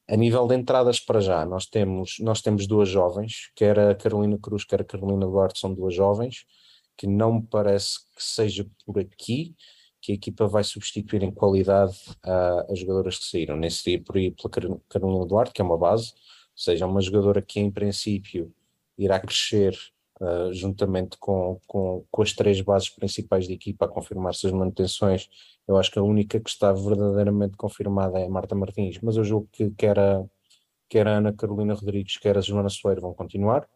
S3: A nível de entradas para já, nós temos, nós temos duas jovens, quer a Carolina Cruz, quer a Carolina Duarte, são duas jovens, que não me parece que seja por aqui, que a equipa vai substituir em qualidade uh, as jogadoras que saíram. Nem seria por aí pela Carolina Duarte, que é uma base, ou seja, é uma jogadora que em princípio irá crescer uh, juntamente com, com, com, as três bases principais da equipa a confirmar suas manutenções. Eu acho que a única que está verdadeiramente confirmada é a Marta Martins, mas eu julgo que quer a, quer a Ana Carolina Rodrigues, quer a Joana Soeiro vão continuar.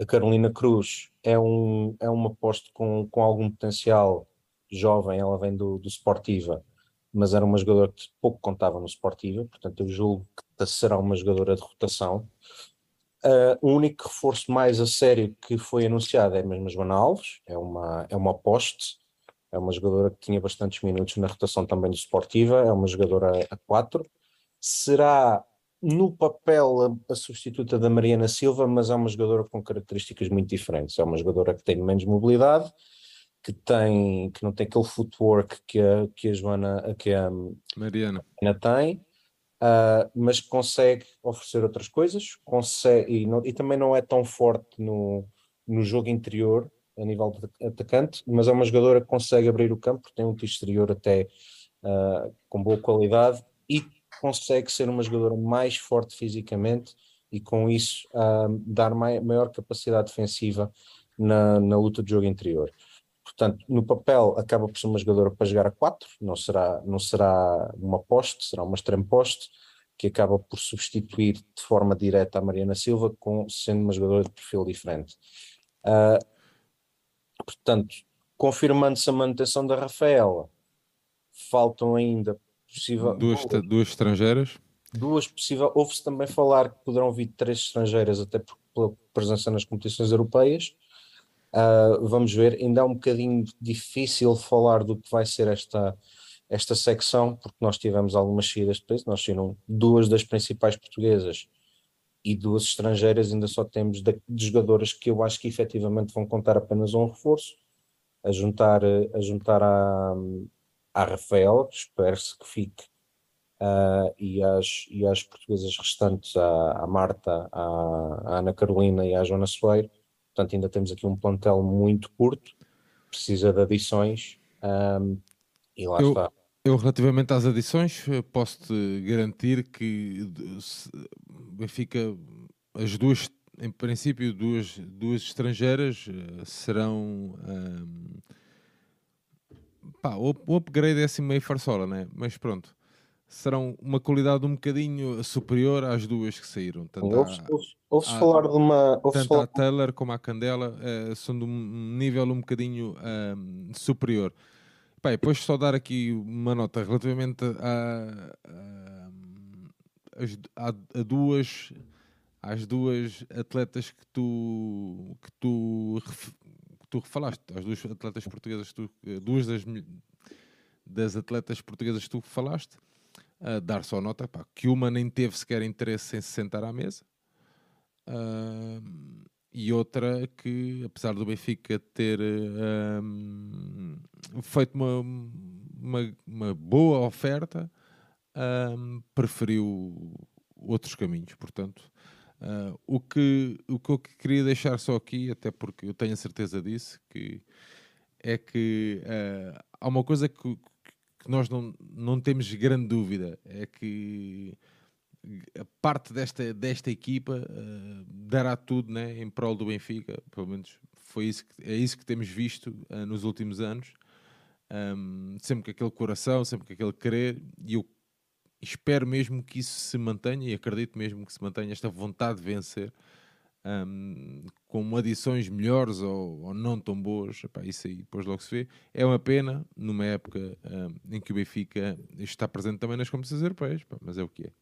S3: A Carolina Cruz é, um, é uma posto com, com algum potencial jovem, ela vem do, do Sportiva, mas era uma jogadora que pouco contava no Sportiva, portanto eu julgo que será uma jogadora de rotação. Uh, o único reforço mais a sério que foi anunciado é mesmo a Joana Alves, é uma, é uma poste, é uma jogadora que tinha bastantes minutos na rotação também do Sportiva, é uma jogadora a 4. Será no papel a, a, substituta da Mariana Silva, mas é uma jogadora com características muito diferentes. É uma jogadora que tem menos mobilidade, que tem que não tem aquele footwork que a, que a Joana que a
S1: Mariana
S3: tem uh, mas consegue oferecer outras coisas consegue e, não, e, também não é tão forte no, no jogo interior a nível de atacante mas é uma jogadora que consegue abrir o campo tem um tiro exterior até uh, com boa qualidade e consegue ser uma jogadora mais forte fisicamente e com isso uh, dar mai, maior capacidade defensiva na, na luta de jogo interior. Portanto, no papel acaba por ser uma jogadora para jogar a 4, não será, não será uma poste, será uma extreme poste, que acaba por substituir de forma direta a Mariana Silva, com, sendo uma jogadora de perfil diferente. Uh, portanto, confirmando-se a manutenção da Rafaela, faltam ainda possível.
S1: Duas, duas estrangeiras.
S3: Duas possível. Houve-se também falar que poderão vir três estrangeiras, até por, pela presença nas competições europeias. Uh, vamos ver, ainda é um bocadinho difícil falar do que vai ser esta, esta secção, porque nós tivemos algumas saídas de peso, nós saíram duas das principais portuguesas e duas estrangeiras, ainda só temos de, de jogadoras que eu acho que efetivamente vão contar apenas um reforço, a juntar, a juntar à, à Rafael, que espero-se que fique, uh, e, às, e às portuguesas restantes, à, à Marta, à, à Ana Carolina e à Joana Soeiro, portanto ainda temos aqui um plantel muito curto, precisa de adições um, e lá
S1: eu,
S3: está.
S1: Eu, relativamente às adições, posso-te garantir que Benfica, as duas, em princípio, duas, duas estrangeiras eh, serão. Um, pá, o, o upgrade é assim meio farsola, né? Mas pronto serão uma qualidade um bocadinho superior às duas que saíram.
S3: Ouve-se ouve falar de uma.
S1: Tanto falar... a Taylor como a Candela uh, são de um nível um bocadinho uh, superior. Bem, depois só dar aqui uma nota relativamente a, a, as, há, há duas às duas atletas que tu que tu que tu falaste, as duas atletas portuguesas, tu, duas das, das atletas portuguesas que tu falaste, uh, dar só nota pá, que uma nem teve sequer interesse em se sentar à mesa. Uh, e outra que, apesar do Benfica ter um, feito uma, uma, uma, boa oferta, preferiu outros caminhos. Portanto, uh, o, que, o que eu queria deixar só aqui, até porque eu tenho a certeza disso, que é que uh, há uma coisa que, que nós não, não temos grande dúvida, é que a parte desta, desta equipa uh, dará tudo né, em prol do Benfica, pelo menos foi isso que, é isso que temos visto uh, nos últimos anos. Um, sempre com aquele coração, sempre com aquele querer, e eu espero mesmo que isso se mantenha e acredito mesmo que se mantenha esta vontade de vencer. Um, com adições melhores ou, ou, não tão boas, Epá, isso aí depois logo se vê. É uma pena numa época um, em que o Benfica está presente também nas competições europeias, mas é o que é.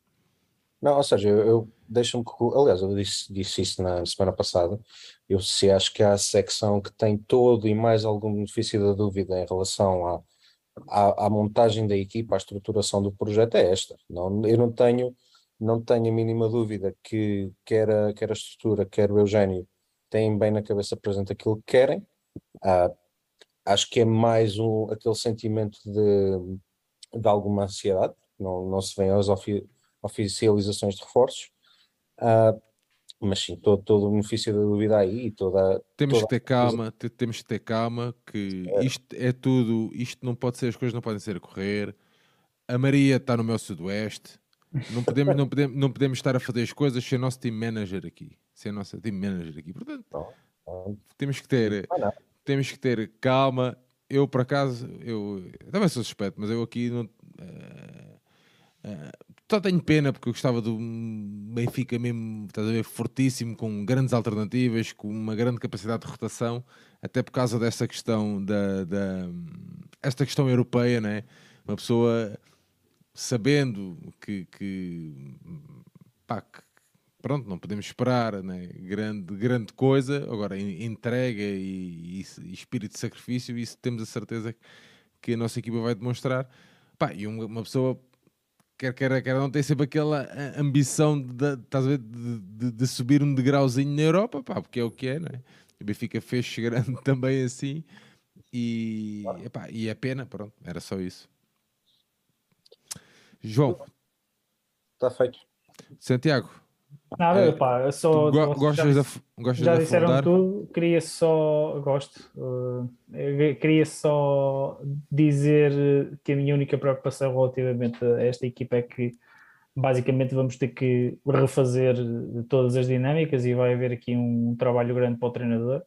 S3: Não, ou seja, eu, eu deixo-me. Aliás, eu disse, disse isso na semana passada. Eu se acho que há a secção que tem todo e mais algum benefício da dúvida em relação à, à, à, montagem da equipa, à estruturação do projeto, é esta. Não, eu não tenho, não tenho a mínima dúvida que quer a, quer a estrutura, quer o Eugénio têm bem na cabeça presente aquilo que querem. Ah, acho que é mais um, aquele sentimento de, de alguma ansiedade, não, não se vê aos, oficializações de reforços. Uh, mas sim, todo, todo o benefício da dúvida aí toda.
S1: Temos
S3: toda
S1: que ter calma, temos que ter calma, que é. isto é tudo, isto não pode ser, as coisas não podem ser a correr. A Maria está no meu sudoeste. Não podemos, não, podemos, não podemos estar a fazer as coisas sem o nosso team manager aqui. Sem a nossa team manager aqui. Portanto, não, não. temos que ter. Ah, temos que ter calma. Eu, por acaso, eu, eu também sou suspeito, mas eu aqui não. Uh, uh, só tenho pena porque eu gostava do Benfica mesmo, estás a ver, fortíssimo, com grandes alternativas, com uma grande capacidade de rotação, até por causa dessa questão da, da esta questão europeia, né? Uma pessoa sabendo que, que, pá, que pronto, não podemos esperar né? grande, grande coisa, agora entrega e, e, e, espírito de sacrifício, isso temos a certeza que a nossa equipa vai demonstrar. Pá, e uma pessoa quer quer, quer não, tem sempre aquela ambição de, de, de, de, subir um degrauzinho na Europa, pá, porque é o que é, não é? O Benfica fez chegando também assim e, epá, e é pena, pronto, era só isso. João.
S3: Está feito.
S1: Santiago.
S2: Nada, é, pá, só.
S1: Go gostas
S2: já,
S1: de, gostas
S2: já disseram
S1: afundar?
S2: tudo, queria só. Gosto. Uh, queria só dizer que a minha única preocupação relativamente a esta equipa é que basicamente vamos ter que refazer todas as dinâmicas e vai haver aqui um trabalho grande para o treinador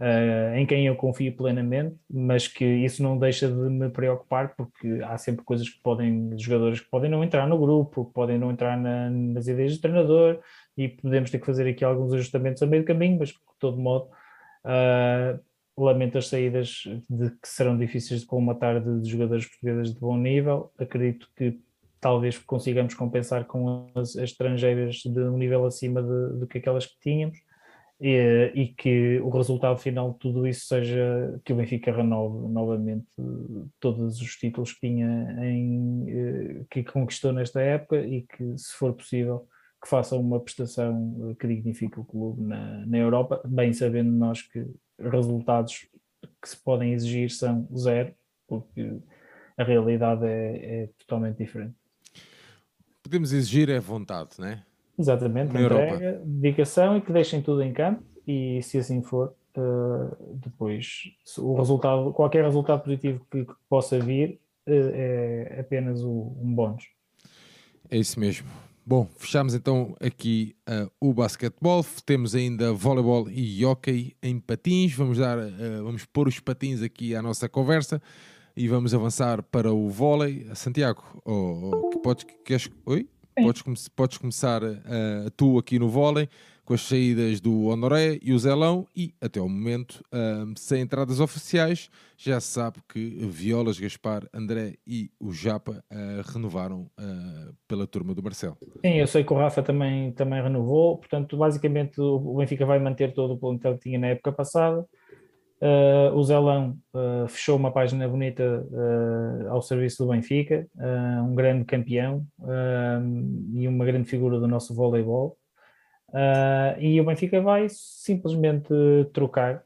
S2: uh, em quem eu confio plenamente, mas que isso não deixa de me preocupar, porque há sempre coisas que podem, jogadores que podem não entrar no grupo, que podem não entrar na, nas ideias do treinador, e podemos ter que fazer aqui alguns ajustamentos a meio do caminho, mas de todo modo. Uh, lamento as saídas de, que serão difíceis de colmatar de, de jogadores portugueses de bom nível. Acredito que talvez consigamos compensar com as, as estrangeiras de um nível acima do que aquelas que tínhamos e, e, que o resultado final de tudo isso seja que o Benfica renove novamente todos os títulos que tinha em, eh, que conquistou nesta época e que, se for possível, que faça uma prestação que dignifique o clube na, na Europa, bem sabendo nós que resultados que se podem exigir são zero, porque a realidade é, é totalmente diferente.
S1: Podemos exigir é vontade, não é?
S2: Exatamente, na entrega, Europa. dedicação e que deixem tudo em campo e se assim for, uh, depois o resultado, qualquer resultado positivo que, que possa vir uh, é apenas o, um bónus.
S1: É isso mesmo. Bom, fechamos então aqui uh, o basquetebol. Temos ainda voleibol e hockey em patins. Vamos dar, vamos pôr os patins aqui à nossa conversa e vamos avançar para o vôlei. Santiago, oh, oh, podes, queres, oi? Podes, podes começar uh, tu aqui no vôlei. com as saídas do Honoré e o Zelão e, até o momento, um, sem entradas oficiais, já se sabe que Violas, Gaspar, André e o Japa uh, renovaram uh, pela turma do Marcelo.
S2: Sim, eu sei que o Rafa também, também renovou, portanto, basicamente o Benfica vai manter todo o plantel que tinha na época passada. Uh, o Zelão uh, fechou uma página bonita uh, ao serviço do Benfica, um grande campeão e uma grande figura do nosso voleibol. e o Benfica vai simplesmente trocar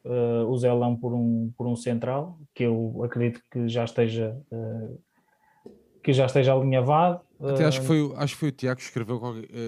S2: o Zelão por um, por um central, que eu acredito que já esteja, que já esteja alinhavado.
S1: Até acho que foi, acho que foi o Tiago que escreveu,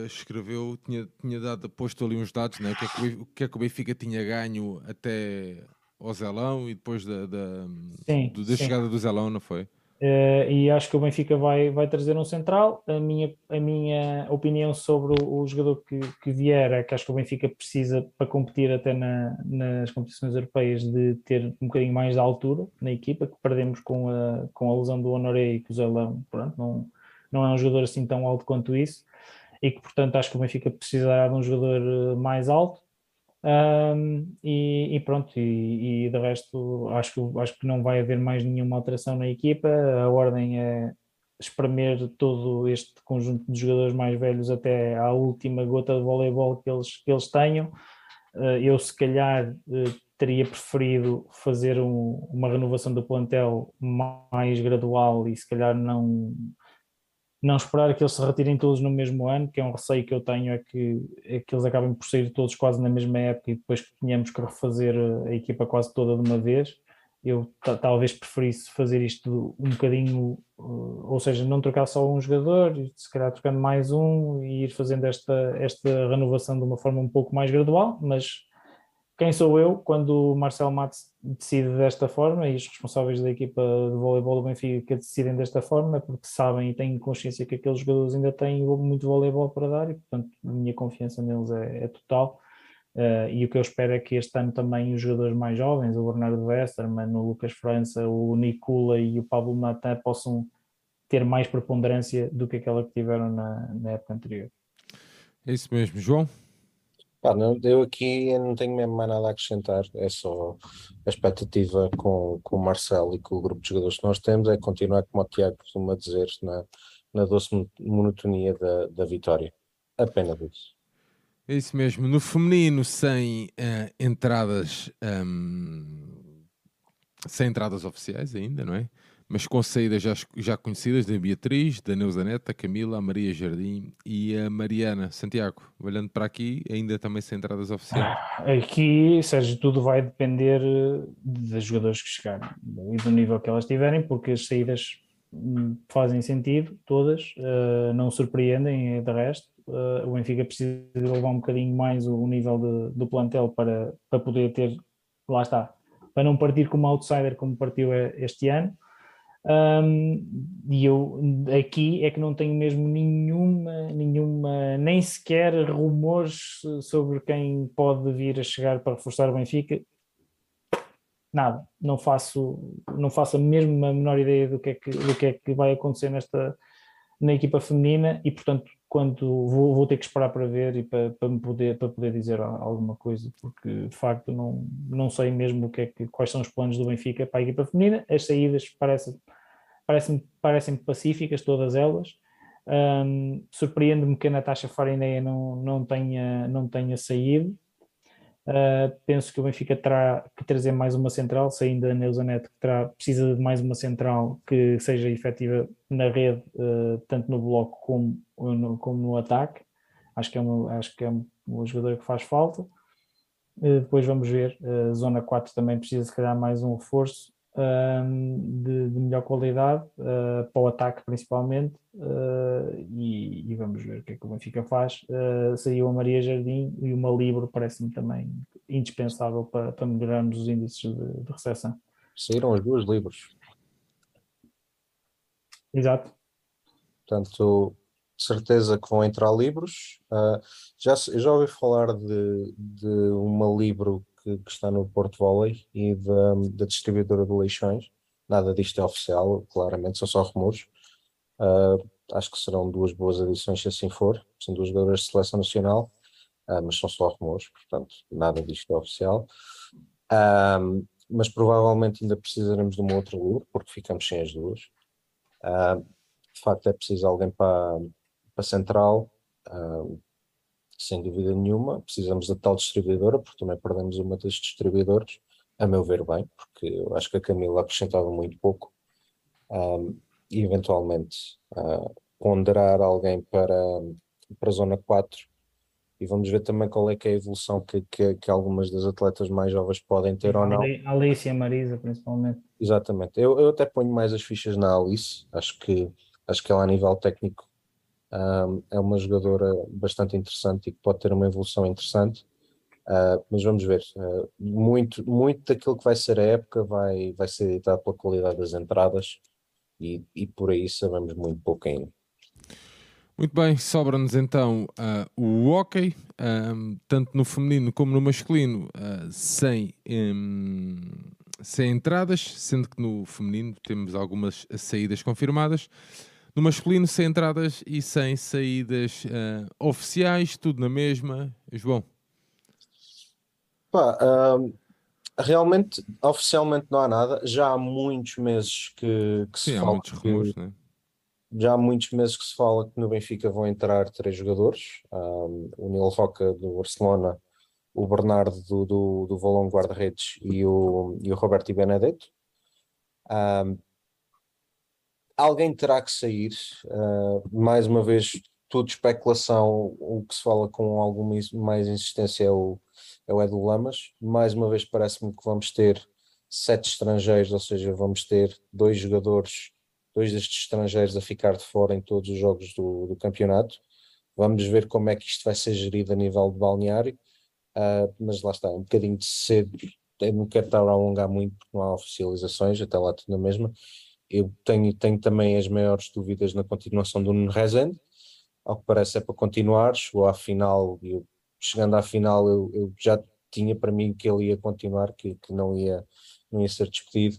S1: escreveu tinha, tinha dado, posto ali uns dados, né? o, que é que, o que é que o Benfica tinha ganho até ao Zelão e depois da, da, sim, do, da chegada do Zelão, não foi?
S2: Uh, e acho que o Benfica vai, vai trazer um central. A minha, a minha opinião sobre o, o jogador que, que vier é que acho que o Benfica precisa, para competir até na, nas competições europeias, de ter um bocadinho mais de altura na equipa, que perdemos com a, com a lesão do Honoré e que o Zelão pronto, não, não é um jogador assim tão alto quanto isso, e que portanto acho que o Benfica precisará de um jogador eh, mais alto. Um, e, e, pronto, e, e, de resto acho que, acho que não vai haver mais nenhuma alteração na equipa. A ordem é espremer todo este conjunto de jogadores mais velhos até à última gota de voleibol que eles, que eles tenham. Uh, eu, se calhar, uh, teria preferido fazer um, uma renovação do plantel mais gradual e, se calhar, não não esperar que eles se retirem todos no mesmo ano, que é um receio que eu tenho, é que, é que eles acabem por sair todos quase na mesma época e depois que tenhamos que refazer a equipa quase toda de uma vez. Eu talvez preferisse fazer isto um bocadinho, uh, ou seja, não trocar só um jogador, se calhar trocando mais um e ir fazendo esta, esta renovação de uma forma um pouco mais gradual, mas quem sou eu quando o Marcel Matos decide desta forma e os responsáveis da equipa de voleibol do Benfica decidem desta forma porque sabem e têm consciência que aqueles jogadores ainda têm muito voleibol para dar e portanto a minha confiança neles é, é total uh, e o que eu espero é que este ano também os jogadores mais jovens, o Bernardo Westerman, o Lucas França, o Nicola e o Pablo Natan possam ter mais preponderância do que aquela que tiveram na, na época anterior.
S1: É isso mesmo, João.
S3: Pá, não, eu aqui não tenho mesmo mais nada a acrescentar, é só a expectativa com, com o Marcelo e com o grupo de jogadores que nós temos é continuar, como o Tiago costuma dizer, na, na doce monotonia da, da vitória. Apenas isso.
S1: É isso mesmo. No feminino, sem uh, entradas, um, sem entradas oficiais ainda, não é? Mas com saídas já, já conhecidas da Beatriz, da Neuza Neta, Camila, a Maria Jardim e a Mariana Santiago. Olhando para aqui, ainda também sem entradas oficiais.
S2: Aqui, Sérgio, tudo vai depender eh, das jogadores que chegarem e do nível que elas tiverem, porque as saídas hum, fazem sentido, todas, uh, não surpreendem de resto. O Benfica precisa de levar um bocadinho mais o, o nível de, do plantel para, para poder ter, lá está, para não partir como outsider como partiu este ano um, e eu aqui é que não tenho mesmo nenhuma, nenhuma, nem sequer rumores sobre quem pode vir a chegar para reforçar o Benfica. Nada, não faço, não faço mesmo a menor ideia do que é que, do que, é que vai acontecer nesta na equipa feminina e portanto quando vou, vou ter que esperar para ver e para, para, me poder, para poder dizer alguma coisa, porque de facto não, não sei mesmo o que é que, quais são os planos do Benfica para a equipa feminina. As saídas parecem parecem, parecem pacíficas todas elas. Um, Surpreende-me que a Natasha Farineia não, não, tenha, não tenha saído. Uh, penso que o Benfica terá que trazer mais uma central, saindo a Neuza Neto, que terá, precisa de mais uma central que seja efetiva na rede, uh, tanto no bloco como no, como no ataque. Acho que é, uma, acho que é um jogador que faz falta. Uh, depois vamos ver, zona 4 também precisa se calhar mais um reforço de, de, melhor qualidade, uh, para o ataque principalmente, uh, e, e, vamos ver o que é que o Benfica faz. Uh, saiu a Maria Jardim e uma Libro parece-me também indispensável para, para melhorarmos os índices de, de recepção.
S3: Saíram as duas Libros.
S2: Exato.
S3: Portanto, certeza que vão entrar livros. Já, já ouvi falar de, de uma Libro que, que está no Porto Volley e da, da distribuidora de Leixões. Nada disto é oficial, claramente, são só rumores. Uh, acho que serão duas boas adições se assim for. São duas jogadoras de seleção nacional. uh, mas são só rumores, portanto nada disto é oficial. Um, mas provavelmente ainda precisaremos de uma outra lua, porque ficamos sem as duas. Uh, de facto é preciso alguém para, para central, uh, sem dúvida nenhuma. Precisamos da tal distribuidora, porque também perdemos uma das distribuidoras, a meu ver bem, porque eu acho que a Camila acrescentava muito pouco. Um, e eventualmente uh, ponderar alguém para, para a zona 4 e vamos ver também qual é que é a evolução que, que, que algumas das atletas mais jovens podem ter ou não.
S2: A Alice e a Marisa, principalmente.
S3: Exatamente. Eu, eu até ponho mais as fichas na Alice. Acho que, acho que ela, a nível técnico, é uma jogadora bastante interessante e que pode ter uma evolução interessante. Uh, mas vamos ver. Uh, muito, muito daquilo que vai ser a época vai, vai ser ditado pela qualidade das entradas e, e por aí sabemos muito pouco ainda.
S1: Muito bem, sobra-nos então uh, o hockey, tanto no feminino como no masculino, sem, um, sem entradas, sendo que no feminino temos algumas saídas confirmadas. No masculino, sem entradas e sem saídas uh, oficiais, tudo na mesma. João.
S3: Pá, realmente, oficialmente não há nada. Já há muitos meses que, que
S1: Sim,
S3: se
S1: há
S3: fala
S1: muitos
S3: que-
S1: rumores, né?
S3: já há muitos meses que se fala que no Benfica vão entrar três jogadores, um, o Nil Roca do Barcelona, o Bernardo do, do, do Valon Guarda-Redes e o, e o Roberto Benedetto. Um, alguém terá que sair, uh, mais uma vez, tudo especulação, o que se fala com alguma is- mais insistência é o, é o Edu Lamas, mais uma vez parece-me que vamos ter sete estrangeiros, ou seja, vamos ter dois jogadores dois destes estrangeiros a ficar de fora em todos os jogos do, do campeonato. Vamos ver como é que isto vai ser gerido a nível de balneário, uh, mas lá está, um bocadinho de cedo. Eu não quero estar a alongar muito porque não há oficializações, até lá tudo na mesma. Eu tenho, tenho também as maiores dúvidas na continuação do Nuno Rezende, ao que parece é para continuar. Chegou à final, chegando à final, eu, eu já tinha para mim que ele ia continuar, que, que não, ia, não ia ser despedido.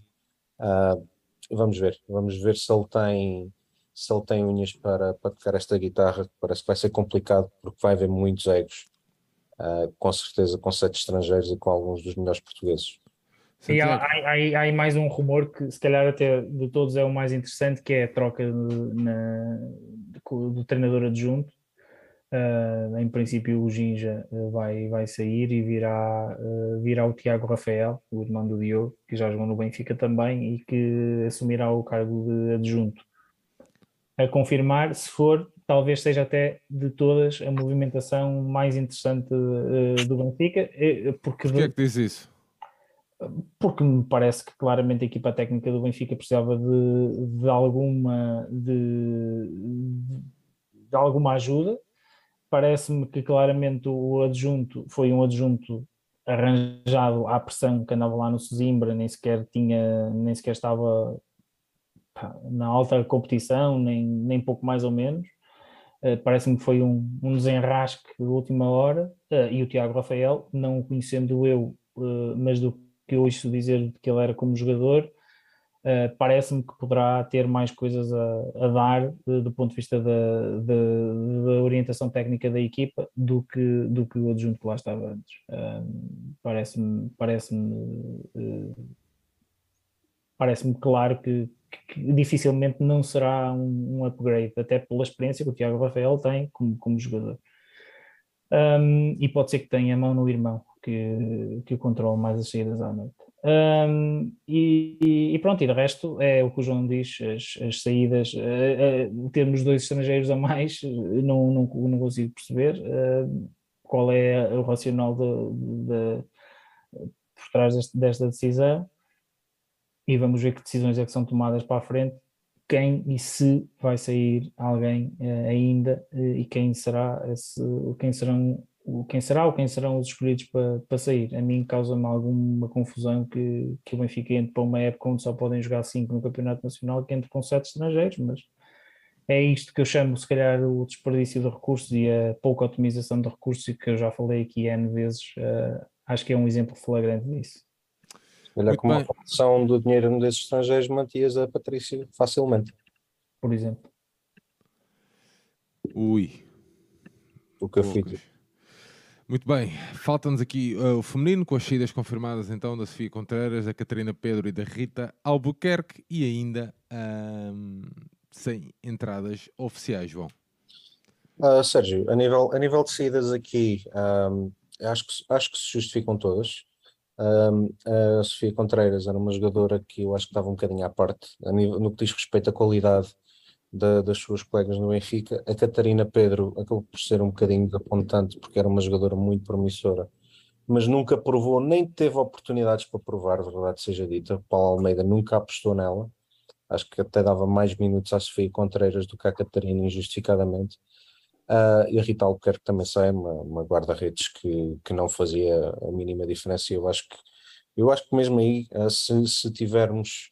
S3: Uh, vamos ver, vamos ver se ele tem se ele tem unhas para, para tocar esta guitarra, parece que vai ser complicado porque vai haver muitos egos, uh, com certeza com sete estrangeiros e com alguns dos melhores portugueses.
S2: E há, há, há mais um rumor que se calhar até de todos é o mais interessante, que é a troca de- na- do, do treinador adjunto. Ah, em princípio o Ginja ah, vai, vai sair e virá, ah, virá o Tiago Rafael, o irmão do Diogo, que já jogou no Benfica também e que assumirá o cargo de adjunto. A confirmar, se for, talvez seja até de todas a movimentação mais interessante ah, do Benfica, eh, porque
S1: porquê é que diz isso?
S2: Porque me parece que claramente a equipa técnica do Benfica precisava de, de alguma de, de alguma ajuda. Parece-me que claramente o adjunto foi um adjunto arranjado à pressão que andava lá no Sesimbra, nem sequer tinha, nem sequer estava na alta competição, nem, nem pouco mais ou menos. Uh, Parece-me que foi um, um desenrasque de última hora uh, e o Tiago Rafael, não o conhecendo eu, uh, mas do que eu ouço dizer que ele era como jogador, uh, parece-me que poderá ter mais coisas a, a dar uh, do ponto de vista da, da- orientação técnica da equipa do que, do que o adjunto que lá estava antes. Um, parece-me parece-me uh, parece-me claro que, que dificilmente não será um, um upgrade, até pela experiência que o Tiago Rafael tem como, como jogador. Um, e pode ser que tenha a mão no irmão, que, que o controle mais as saídas à noite. Um, e, e pronto, e de resto é o que o João diz, as, as saídas, uh, uh, termos dois estrangeiros a mais, uh, não, não, não consigo perceber uh, qual é o racional de, de- por trás deste- desta decisão e vamos ver que decisões é que são tomadas para a frente, quem e se vai sair alguém eh, ainda eh, e quem será esse, quem serão o quem será ou quem serão os escolhidos para, para sair. A mim causa-me alguma confusão que, que o Benfica entre para uma época onde só podem jogar cinco no Campeonato Nacional que entre com sete estrangeiros, mas é isto que eu chamo, se calhar, o desperdício de recursos e a pouca otimização de recursos, e que eu já falei aqui N vezes, eh, acho que é um exemplo flagrante disso.
S3: Olha,
S1: Muito
S3: com uma
S1: bem.
S3: redução do dinheiro desses estrangeiros, mantias a Patrícia facilmente.
S2: Por exemplo.
S1: Ui.
S3: O que eu fui
S1: poucas. Muito bem, falta-nos aqui uh, o feminino com as saídas confirmadas então da Sofia Contreras, da Catarina Pedro e da Rita Albuquerque e ainda sem entradas oficiais, João.
S3: Uh, Sérgio, a nível, a nível de saídas aqui, um, acho, que, acho que se justificam todas. Um, a Sofia Contreiras era uma jogadora que eu acho que estava um bocadinho à parte nível, no que diz respeito à qualidade da, das suas colegas no Benfica. A Catarina Pedro acabou por ser um bocadinho desapontante porque era uma jogadora muito promissora, mas nunca provou, nem teve oportunidades para provar, verdade seja dita. Paulo Almeida nunca apostou nela. Acho que até dava mais minutos à Sofia Contreiras do que à Catarina, injustificadamente. Uh, e a Rita Albuquerque também sai, uma, uma guarda-redes que, que não fazia a mínima diferença. Eu acho que, eu acho que mesmo aí, uh, se, se tivermos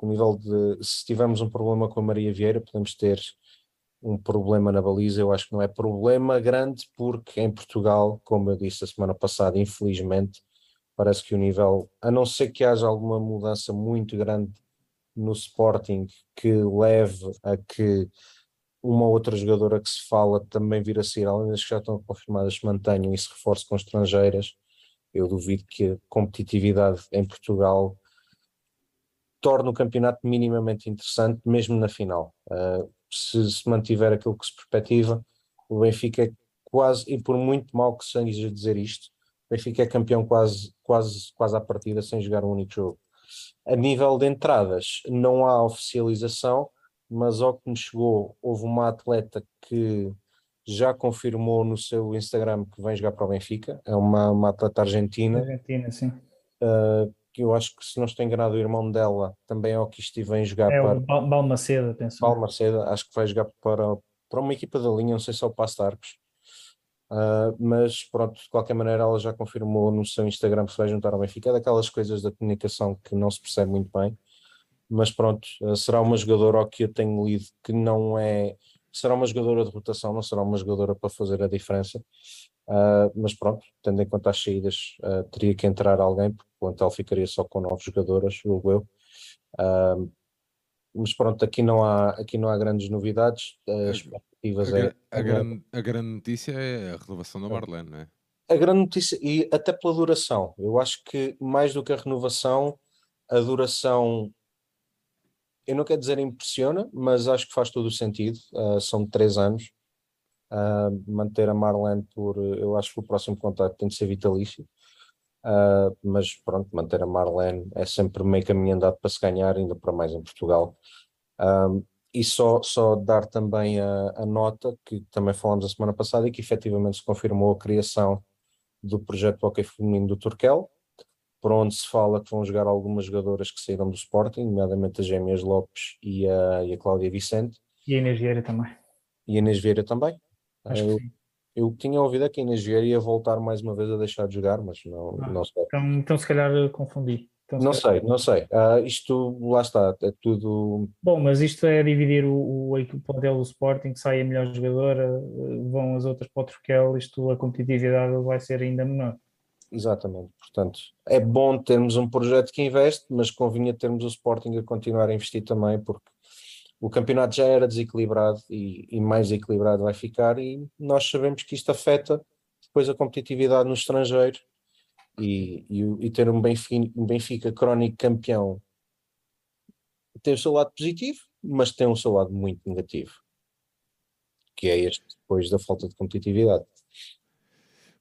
S3: com o nível de se tivermos um problema com a Maria Vieira, podemos ter um problema na baliza. Eu acho que não é problema grande, porque em Portugal, como eu disse a semana passada, infelizmente, parece que o nível, a não ser que haja alguma mudança muito grande no Sporting que leve a que uma outra jogadora que se fala também vir a sair, além das que já estão confirmadas, se mantenham e se reforce com estrangeiras. Eu duvido que a competitividade em Portugal torne o campeonato minimamente interessante, mesmo na final. Uh, se, se, mantiver aquilo que se perspectiva, o Benfica é quase, e por muito mal que seja dizer isto, o Benfica é campeão quase, quase, quase à partida sem jogar um único jogo. A nível de entradas, não há oficialização, mas ao que me chegou, houve uma atleta que já confirmou no seu Instagram que vem jogar para o Benfica, é uma, uma atleta argentina.
S2: Argentina, sim.
S3: Uh, que eu acho que se não estou enganado, o irmão dela também é o que estive em jogar
S2: é
S3: para.
S2: O Balmaceda, penso.
S3: Balmaceda, acho que vai jogar para, para uma equipa da linha, não sei se é o Passo Arcos. Uh, mas pronto, de qualquer maneira, ela já confirmou no seu Instagram que se vai juntar ao Benfica. É daquelas coisas da comunicação que não se percebe muito bem mas pronto, eh, será uma jogadora ao que eu tenho lido que não é, será uma jogadora de rotação, não será uma jogadora para fazer a diferença, uh, mas pronto, tendo em conta as saídas, uh, teria que entrar alguém, porque plantel ficaria só com nove jogadoras, julgo eu. Uh, mas pronto, aqui não há, aqui não há grandes novidades, as expectativas
S1: a,
S3: é...
S1: A, grande, a grande notícia é a renovação da Marlene, não é?
S3: A grande notícia, e até pela duração, eu acho que mais do que a renovação, a duração eu não quero dizer impressiona, mas acho que faz todo o sentido. Uh, são três anos. Uh, manter a Marlene por. Eu acho que o próximo contato tem de ser vitalício. Uh, mas pronto, manter a Marlene é sempre meio caminho andado para se ganhar, ainda para mais em Portugal. e só, só dar também a, a, nota, que também falamos a semana passada, e que efetivamente se confirmou a criação do projeto Hockey Feminino do Turquel, por onde se fala que vão jogar algumas jogadoras que saíram do Sporting, nomeadamente as Gêmeas Lopes e a, e a Cláudia Vicente.
S2: E a Inês Vieira também.
S3: E a Inês Vieira também.
S2: Acho eu, que sim.
S3: Eu tinha ouvido que a Inês Vieira ia voltar mais uma vez a deixar de jogar, mas não, ah, não sei.
S2: Então, então se calhar confundi. Então,
S3: não sei, não sei. Uh, isto, lá está, é tudo.
S2: Bom, mas isto é dividir o, o, o plantel do Sporting, sai a melhor jogadora, vão as outras para o Troquel, isto a competitividade vai ser ainda menor.
S3: Exatamente, portanto, é bom termos um projeto que investe, mas convinha termos o Sporting a continuar a investir também, porque o campeonato já era desequilibrado e, e mais equilibrado vai ficar, e nós sabemos que isto afeta depois a competitividade no estrangeiro e, e, e ter um Benfica, um Benfica crónico campeão tem o seu lado positivo, mas tem um seu lado muito negativo, que é este depois da falta de competitividade.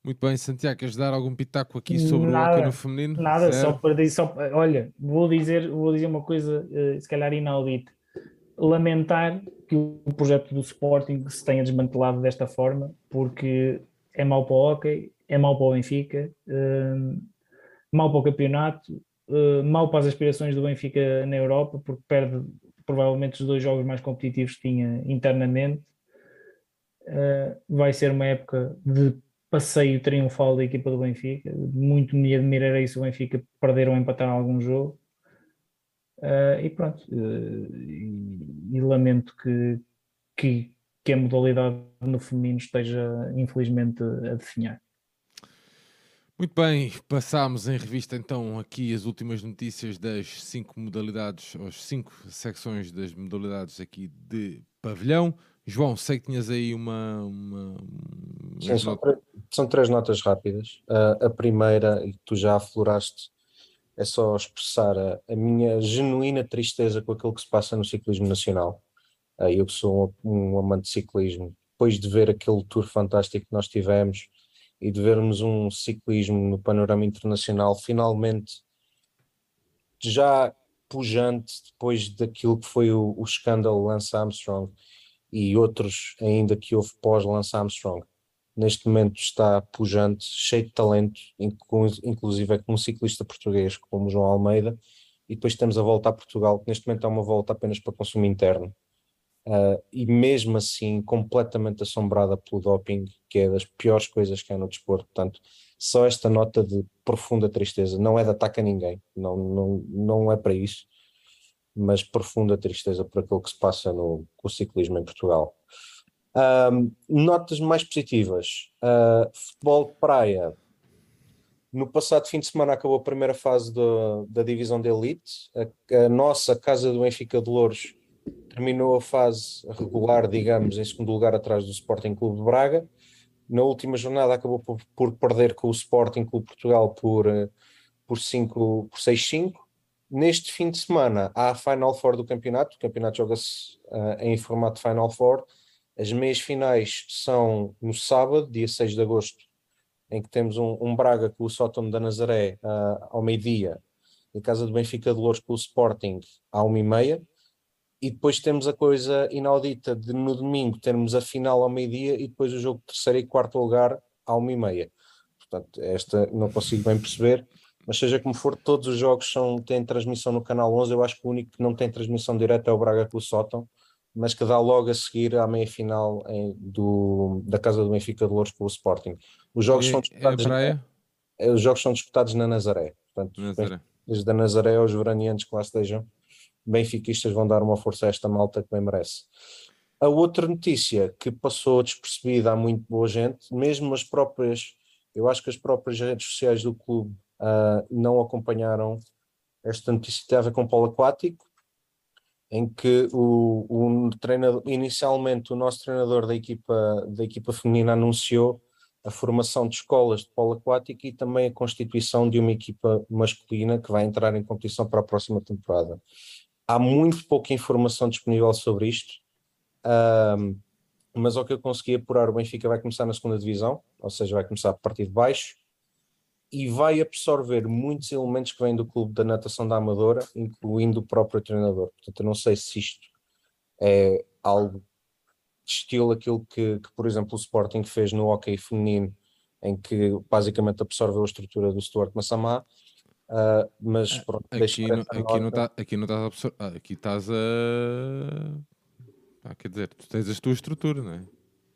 S1: Muito bem, Santiago, queres dar algum pitaco aqui sobre nada, o hockey no feminino?
S2: Nada, Zero. só para dizer, só, olha, vou dizer, vou dizer uma coisa, uh, se calhar inaudita. Lamentar que o projeto do Sporting se tenha desmantelado desta forma, porque é mau para o hockey, é mau para o Benfica, uh, mau para o campeonato, uh, mau para as aspirações do Benfica na Europa, porque perde provavelmente os dois jogos mais competitivos que tinha internamente. Uh, vai ser uma época de passeio triunfal da equipa do Benfica. Muito me admirarei se o Benfica perder ou empatar algum jogo. Uh, e pronto, uh, e, e, lamento que, que, que, a modalidade no feminino esteja infelizmente a definhar.
S1: Muito bem, passámos em revista então aqui as últimas notícias das cinco modalidades, as cinco secções das modalidades aqui de pavilhão. João, sei que tinhas aí uma. uma,
S3: Sim, só para, são três notas rápidas. Uh, a primeira, e tu já afloraste, é só expressar a, a, minha genuína tristeza com aquilo que se passa no ciclismo nacional. Uh, eu que sou um, um, amante de ciclismo, depois de ver aquele tour fantástico que nós tivemos e de vermos um ciclismo no panorama internacional finalmente já pujante depois daquilo que foi o, o escândalo Lance Armstrong e outros ainda que houve pós Lance Armstrong. Neste momento está pujante, cheio de talento, inclusive é com um ciclista português como João Almeida, e depois temos a volta a Portugal, que neste momento é uma volta apenas para consumo interno. Uh, e mesmo assim completamente assombrada pelo doping, que é das piores coisas que há no desporto. Portanto, só esta nota de profunda tristeza, não é de ataque a ninguém, não, não, não é para isso, mas profunda tristeza por aquilo que se passa no, no ciclismo em Portugal. Um, notas mais positivas: uh, futebol de praia. No passado fim de semana acabou a primeira fase do, da divisão de elite. A, a, nossa Casa do Benfica de Louros terminou a fase regular, digamos, em segundo lugar atrás do Sporting Clube de Braga. Na última jornada acabou por, por perder com o Sporting Clube Portugal por, eh, por, 5, por 6-5. Neste fim de semana há a Final Four do campeonato. O campeonato joga-se uh, em formato Final Four. As meias finais são no sábado, dia 6 de agosto, em que temos um, um Braga com o Sótomo da Nazaré uh, ao meio-dia, em casa do Benfica de Louros com o Sporting à uma e meia e depois temos a coisa inaudita de no domingo termos a final ao meio-dia e depois o jogo de terceiro e quarto lugar à uma e meia. Portanto, esta não consigo bem perceber, mas seja como for, todos os jogos são, têm transmissão no canal 11. Eu acho que o único que não tem transmissão direta é o Braga com o Sótão, mas que dá logo a seguir à meia final em, do, da Casa do Benfica de Louros com o Sporting. Os jogos, e, são disputados, na, os jogos são disputados na Nazaré. Portanto, Nazaré. desde a Nazaré aos veranianos que lá estejam benfiquistas vão dar uma força a esta malta que bem merece. A outra notícia que passou despercebida a muito boa gente, mesmo as próprias, eu acho que as próprias redes sociais do clube uh, não acompanharam esta notícia que teve ver com o polo aquático, em que o, o treinador, inicialmente o nosso treinador da equipa, da equipa feminina anunciou a formação de escolas de polo aquático e também a constituição de uma equipa masculina que vai entrar em competição para a próxima temporada. Há muito pouca informação disponível sobre isto, um, mas ao que eu consegui apurar, o Benfica vai começar na segunda divisão, ou seja, vai começar a partir de baixo, e vai absorver muitos elementos que vêm do clube da natação da Amadora, incluindo o próprio treinador. Portanto, eu não sei se isto é algo de estilo aquilo que, que por exemplo, o Sporting fez no hockey feminino, em que basicamente absorveu a estrutura do Stuart Massamá, Uh, mas ah, pronto,
S1: aqui, não, aqui, não tá, aqui não estás a absor... ah, aqui estás a ah, quer dizer, tu tens a tua estrutura, não é?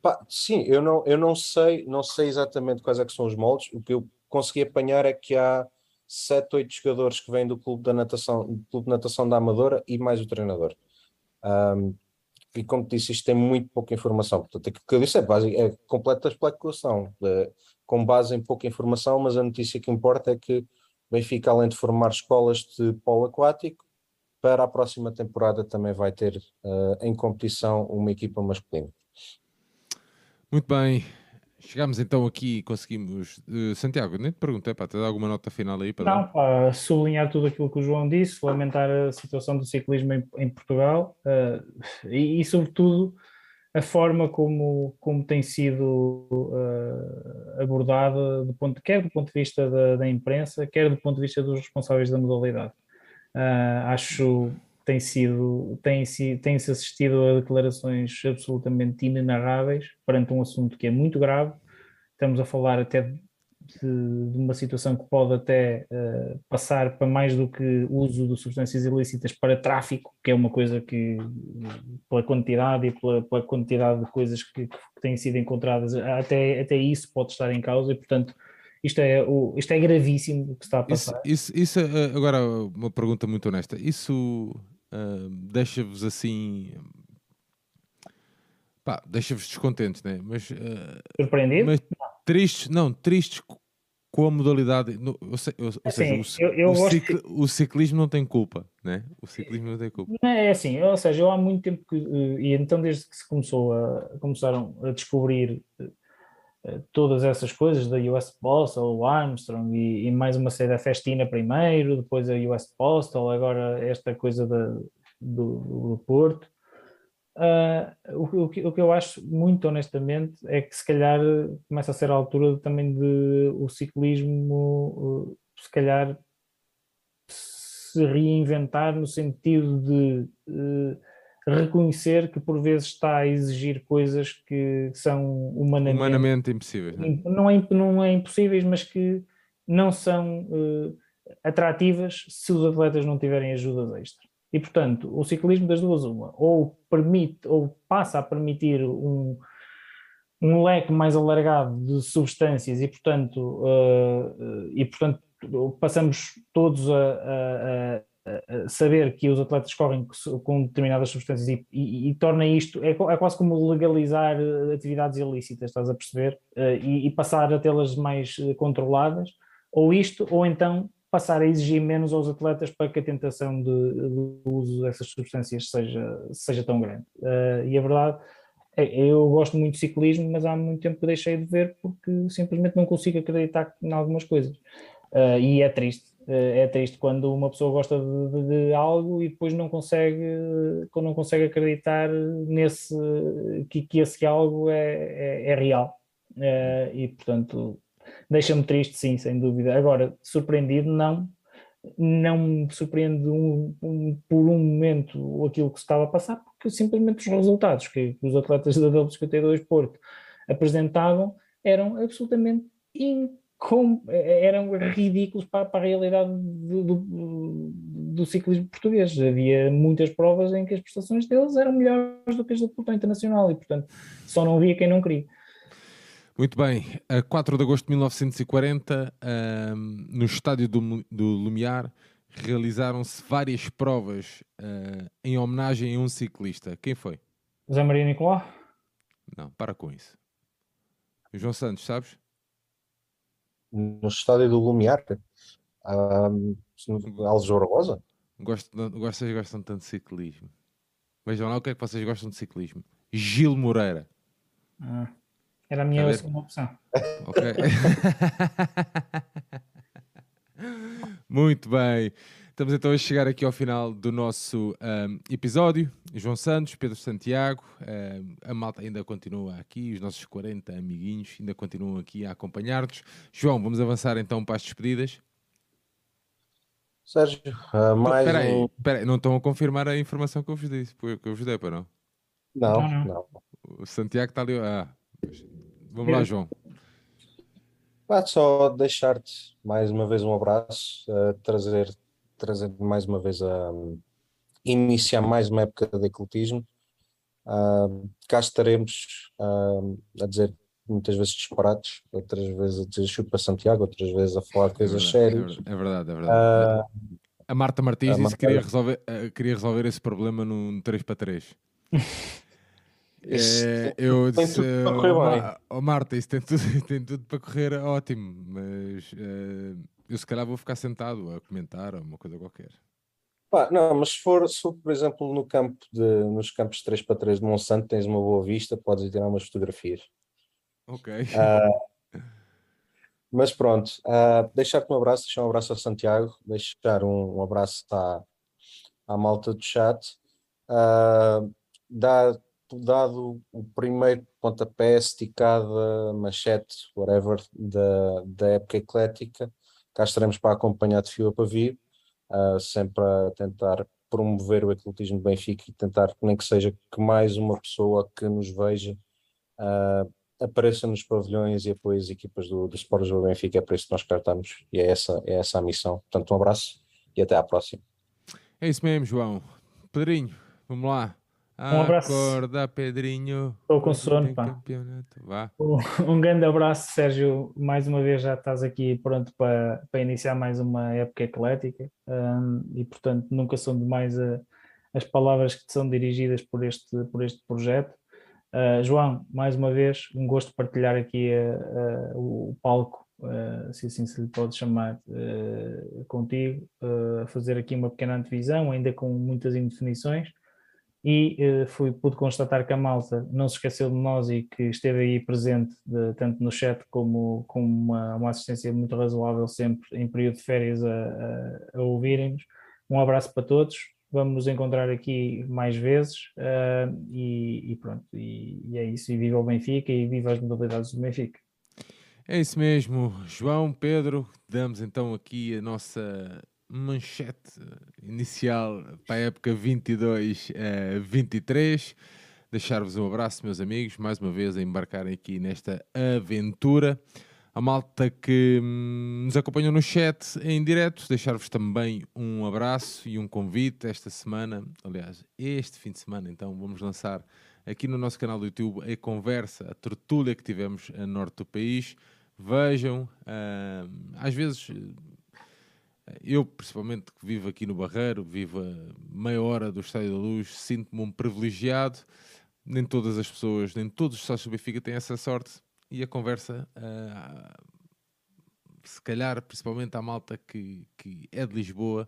S3: Pá, sim, eu não, eu não sei, não sei exatamente quais é são os moldes. O que eu consegui apanhar é que há sete, oito jogadores que vêm do clube da natação, do clube de natação da Amadora e mais o treinador. Um, e como disse, isto tem muito pouca informação. Portanto, aquilo que eu disse é, base, é completa especulação, é, com base em pouca informação, mas a notícia que importa é que Benfica, além de formar escolas de polo aquático, para a próxima temporada também vai ter uh, em competição uma equipa masculina.
S1: Muito bem, chegamos então aqui e conseguimos. Uh, Santiago, nem te perguntei, para ter alguma nota final aí para
S2: Não? Pá, sublinhar tudo aquilo que o João disse, lamentar a situação do ciclismo em, em Portugal uh, e, e, sobretudo, a forma como, como tem sido uh, abordada, do ponto, quer do ponto de vista da, da, imprensa, quer do ponto de vista dos responsáveis da modalidade. Acho tem sido, tem-se tem -se assistido a declarações absolutamente inenarráveis perante um assunto que é muito grave. Estamos a falar até de, de uma situação que pode até uh, passar para mais do que uso de substâncias ilícitas para tráfico, que é uma coisa que, pela quantidade e pela, pela quantidade de coisas que, que, têm sido encontradas, até, até isso pode estar em causa e, portanto, isto é, o, isto é gravíssimo o que está a passar.
S1: Isso, isso, isso eh, agora, uma pergunta muito honesta: isso uh, deixa-vos assim. Pá, deixa-vos descontentes, né? Mas. Uh,
S2: Surpreendido? Mas,
S1: tristes, não, tristes com a modalidade. No, ou, se, ou, assim, seja, o, eu, eu o, cicl, o, ciclismo não tem culpa, né? O ciclismo não tem culpa.
S2: Não, é assim, ou seja, eu há muito tempo que. E então, desde que se começou a, começaram a descobrir todas essas coisas da US Postal, o Armstrong e, e, mais uma série da Festina primeiro, depois a US Postal, agora esta coisa da, do, do Porto. Uh, o, o, que, o que eu acho, muito honestamente, é que se calhar começa a ser a altura também de o ciclismo, se calhar, se reinventar no sentido de uh, reconhecer que por vezes está a exigir coisas que são humanamente,
S1: humanamente impossíveis. Não é?
S2: Não, é, não é impossíveis, mas que não são uh, atrativas se os atletas não tiverem ajudas extra. E, portanto, o ciclismo das duas uma, ou permite, ou passa a permitir um, um leque mais alargado de substâncias e, portanto, uh, e, portanto passamos todos a, a, a, saber que os atletas correm com determinadas substâncias e, e, e torna isto, é, é, quase como legalizar atividades ilícitas, estás a perceber? Uh, e, e passar a tê-las mais controladas, ou isto, ou então passar a exigir menos aos atletas para que a tentação de, de uso dessas substâncias seja, seja tão grande. E a verdade é, eu gosto muito de ciclismo, mas há muito tempo que deixei de ver porque simplesmente não consigo acreditar em algumas coisas. E é triste, é triste quando uma pessoa gosta de, de, algo e depois não consegue, não consegue acreditar nesse, que, que esse algo é, é, é real. e portanto, deixa-me triste, sim, sem dúvida. Agora, surpreendido, não. Não me surpreende um, um, por um momento aquilo que se estava a passar, porque simplesmente os resultados que, os atletas da W52 Porto apresentavam eram absolutamente incom eram ridículos para, para a realidade do, do, do, ciclismo português. Havia muitas provas em que as prestações deles eram melhores do que as do pelotão internacional e, portanto, só não via quem não queria.
S1: Muito bem, a 4 de agosto de 1940, um, no estádio do, do Lumiar, realizaram-se várias provas uh, em homenagem a um ciclista. Quem foi?
S2: José Maria Nicolau?
S1: Não, para com isso. João Santos, sabes?
S3: No estádio do Lumiar? Um, Alves Barbosa?
S1: Gosto, vocês gostam tanto de ciclismo. Vejam lá o que é que vocês gostam de ciclismo. Gil Moreira.
S2: Ah. Era a minha segunda opção. Ok.
S1: Muito bem. Estamos então a chegar aqui ao final do nosso um, episódio. João Santos, Pedro Santiago, um, a malta ainda continua aqui, os nossos 40 amiguinhos ainda continuam aqui a acompanhar-nos. João, vamos avançar então para as despedidas.
S3: Sérgio, uh, mais
S1: espera
S3: um...
S1: aí, não estão a confirmar a informação que eu vos disse, que eu vos dei, para não?
S3: Não, não. não.
S1: O Santiago está ali. Ah, Vamos lá, João.
S3: Pá, só deixar-te mais uma vez um abraço, uh, trazer, trazer mais uma vez a um, iniciar mais uma época de ecletismo. Uh, cá estaremos uh, a dizer muitas vezes disparates, outras vezes a dizer chupa Santiago, outras vezes a falar é coisas sérias.
S1: É verdade, é verdade. Uh, a Marta Martins disse que queria resolver, uh, queria resolver esse problema num 3 para 3. É, eu disse, oh, Marta, isso tem tudo, tem tudo para correr ótimo, mas uh, eu se calhar vou ficar sentado a comentar ou uma coisa qualquer.
S3: Pá, não, mas se for, se for, por exemplo, no campo de, nos campos 3 para 3 de Monsanto, tens uma boa vista, podes tirar umas fotografias.
S1: Ok.
S3: Uh, mas pronto, uh, deixar-te um abraço, deixar um abraço a Santiago, deixar um, um abraço à, à malta do chat. Uh, dar dado o primeiro pontapé, esticada, machete, whatever, da, da época eclética, cá estaremos para acompanhar de fio a pavio, uh, sempre a tentar promover o ecletismo de Benfica e tentar, nem que seja que mais uma pessoa que nos veja uh, apareça nos pavilhões e apoie as equipas do, do Sport do Benfica, é para isso que nós cá estamos e é essa, é essa a missão. Portanto, um abraço e até à próxima.
S1: É isso mesmo, João. Pedrinho, vamos lá.
S2: Um abraço.
S1: Acorda, Pedrinho.
S2: Estou com sono, pá. Um grande abraço, Sérgio. Mais uma vez já estás aqui pronto para, para iniciar mais uma época eclética um, e, portanto, nunca são demais a, as palavras que te são dirigidas por este, por este projeto. Uh, João, mais uma vez, um gosto partilhar aqui uh, uh, o palco, se assim se lhe pode chamar, contigo, fazer aqui uma pequena antevisão, ainda com muitas indefinições e uh, fui, pude constatar que a malta não se esqueceu de nós e que esteve aí presente, de, tanto no chat como com uma, uma, assistência muito razoável sempre em período de férias a, a, a ouvirem-nos. Um abraço para todos, vamos nos encontrar aqui mais vezes uh, e, e, pronto, e, e, é isso, e viva o Benfica e viva as modalidades do Benfica.
S1: É isso mesmo, João, Pedro, damos então aqui a nossa manchete inicial para a época 22-23. Eh, Deixar-vos um abraço, meus amigos, mais uma vez a embarcarem aqui nesta aventura. A malta que hum, nos acompanhou no chat em direto, deixar-vos também um abraço e um convite esta semana, aliás, este fim de semana, então vamos lançar aqui no nosso canal do YouTube a conversa, a tertúlia que tivemos a norte do país. Vejam, uh, às vezes eu, principalmente, que vivo aqui no Barreiro, vivo a meia hora do Estádio da Luz, sinto-me um privilegiado. Nem todas as pessoas, nem todos os sócios do Benfica têm essa sorte. E a conversa, uh, se calhar, principalmente à malta que, que é de Lisboa,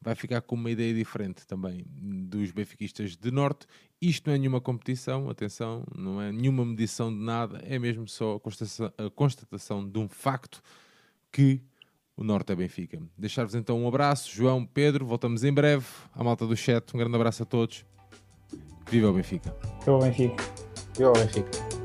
S1: vai ficar com uma ideia diferente também dos benfiquistas de Norte. Isto não é nenhuma competição, atenção, não é nenhuma medição de nada, é mesmo só a constatação, a constatação de um facto que o Norte é Benfica. Deixar-vos então um abraço, João, Pedro, voltamos em breve. À malta do chat, um grande abraço a todos. Viva o Benfica.
S2: Viva o Benfica.
S3: Viva o Benfica.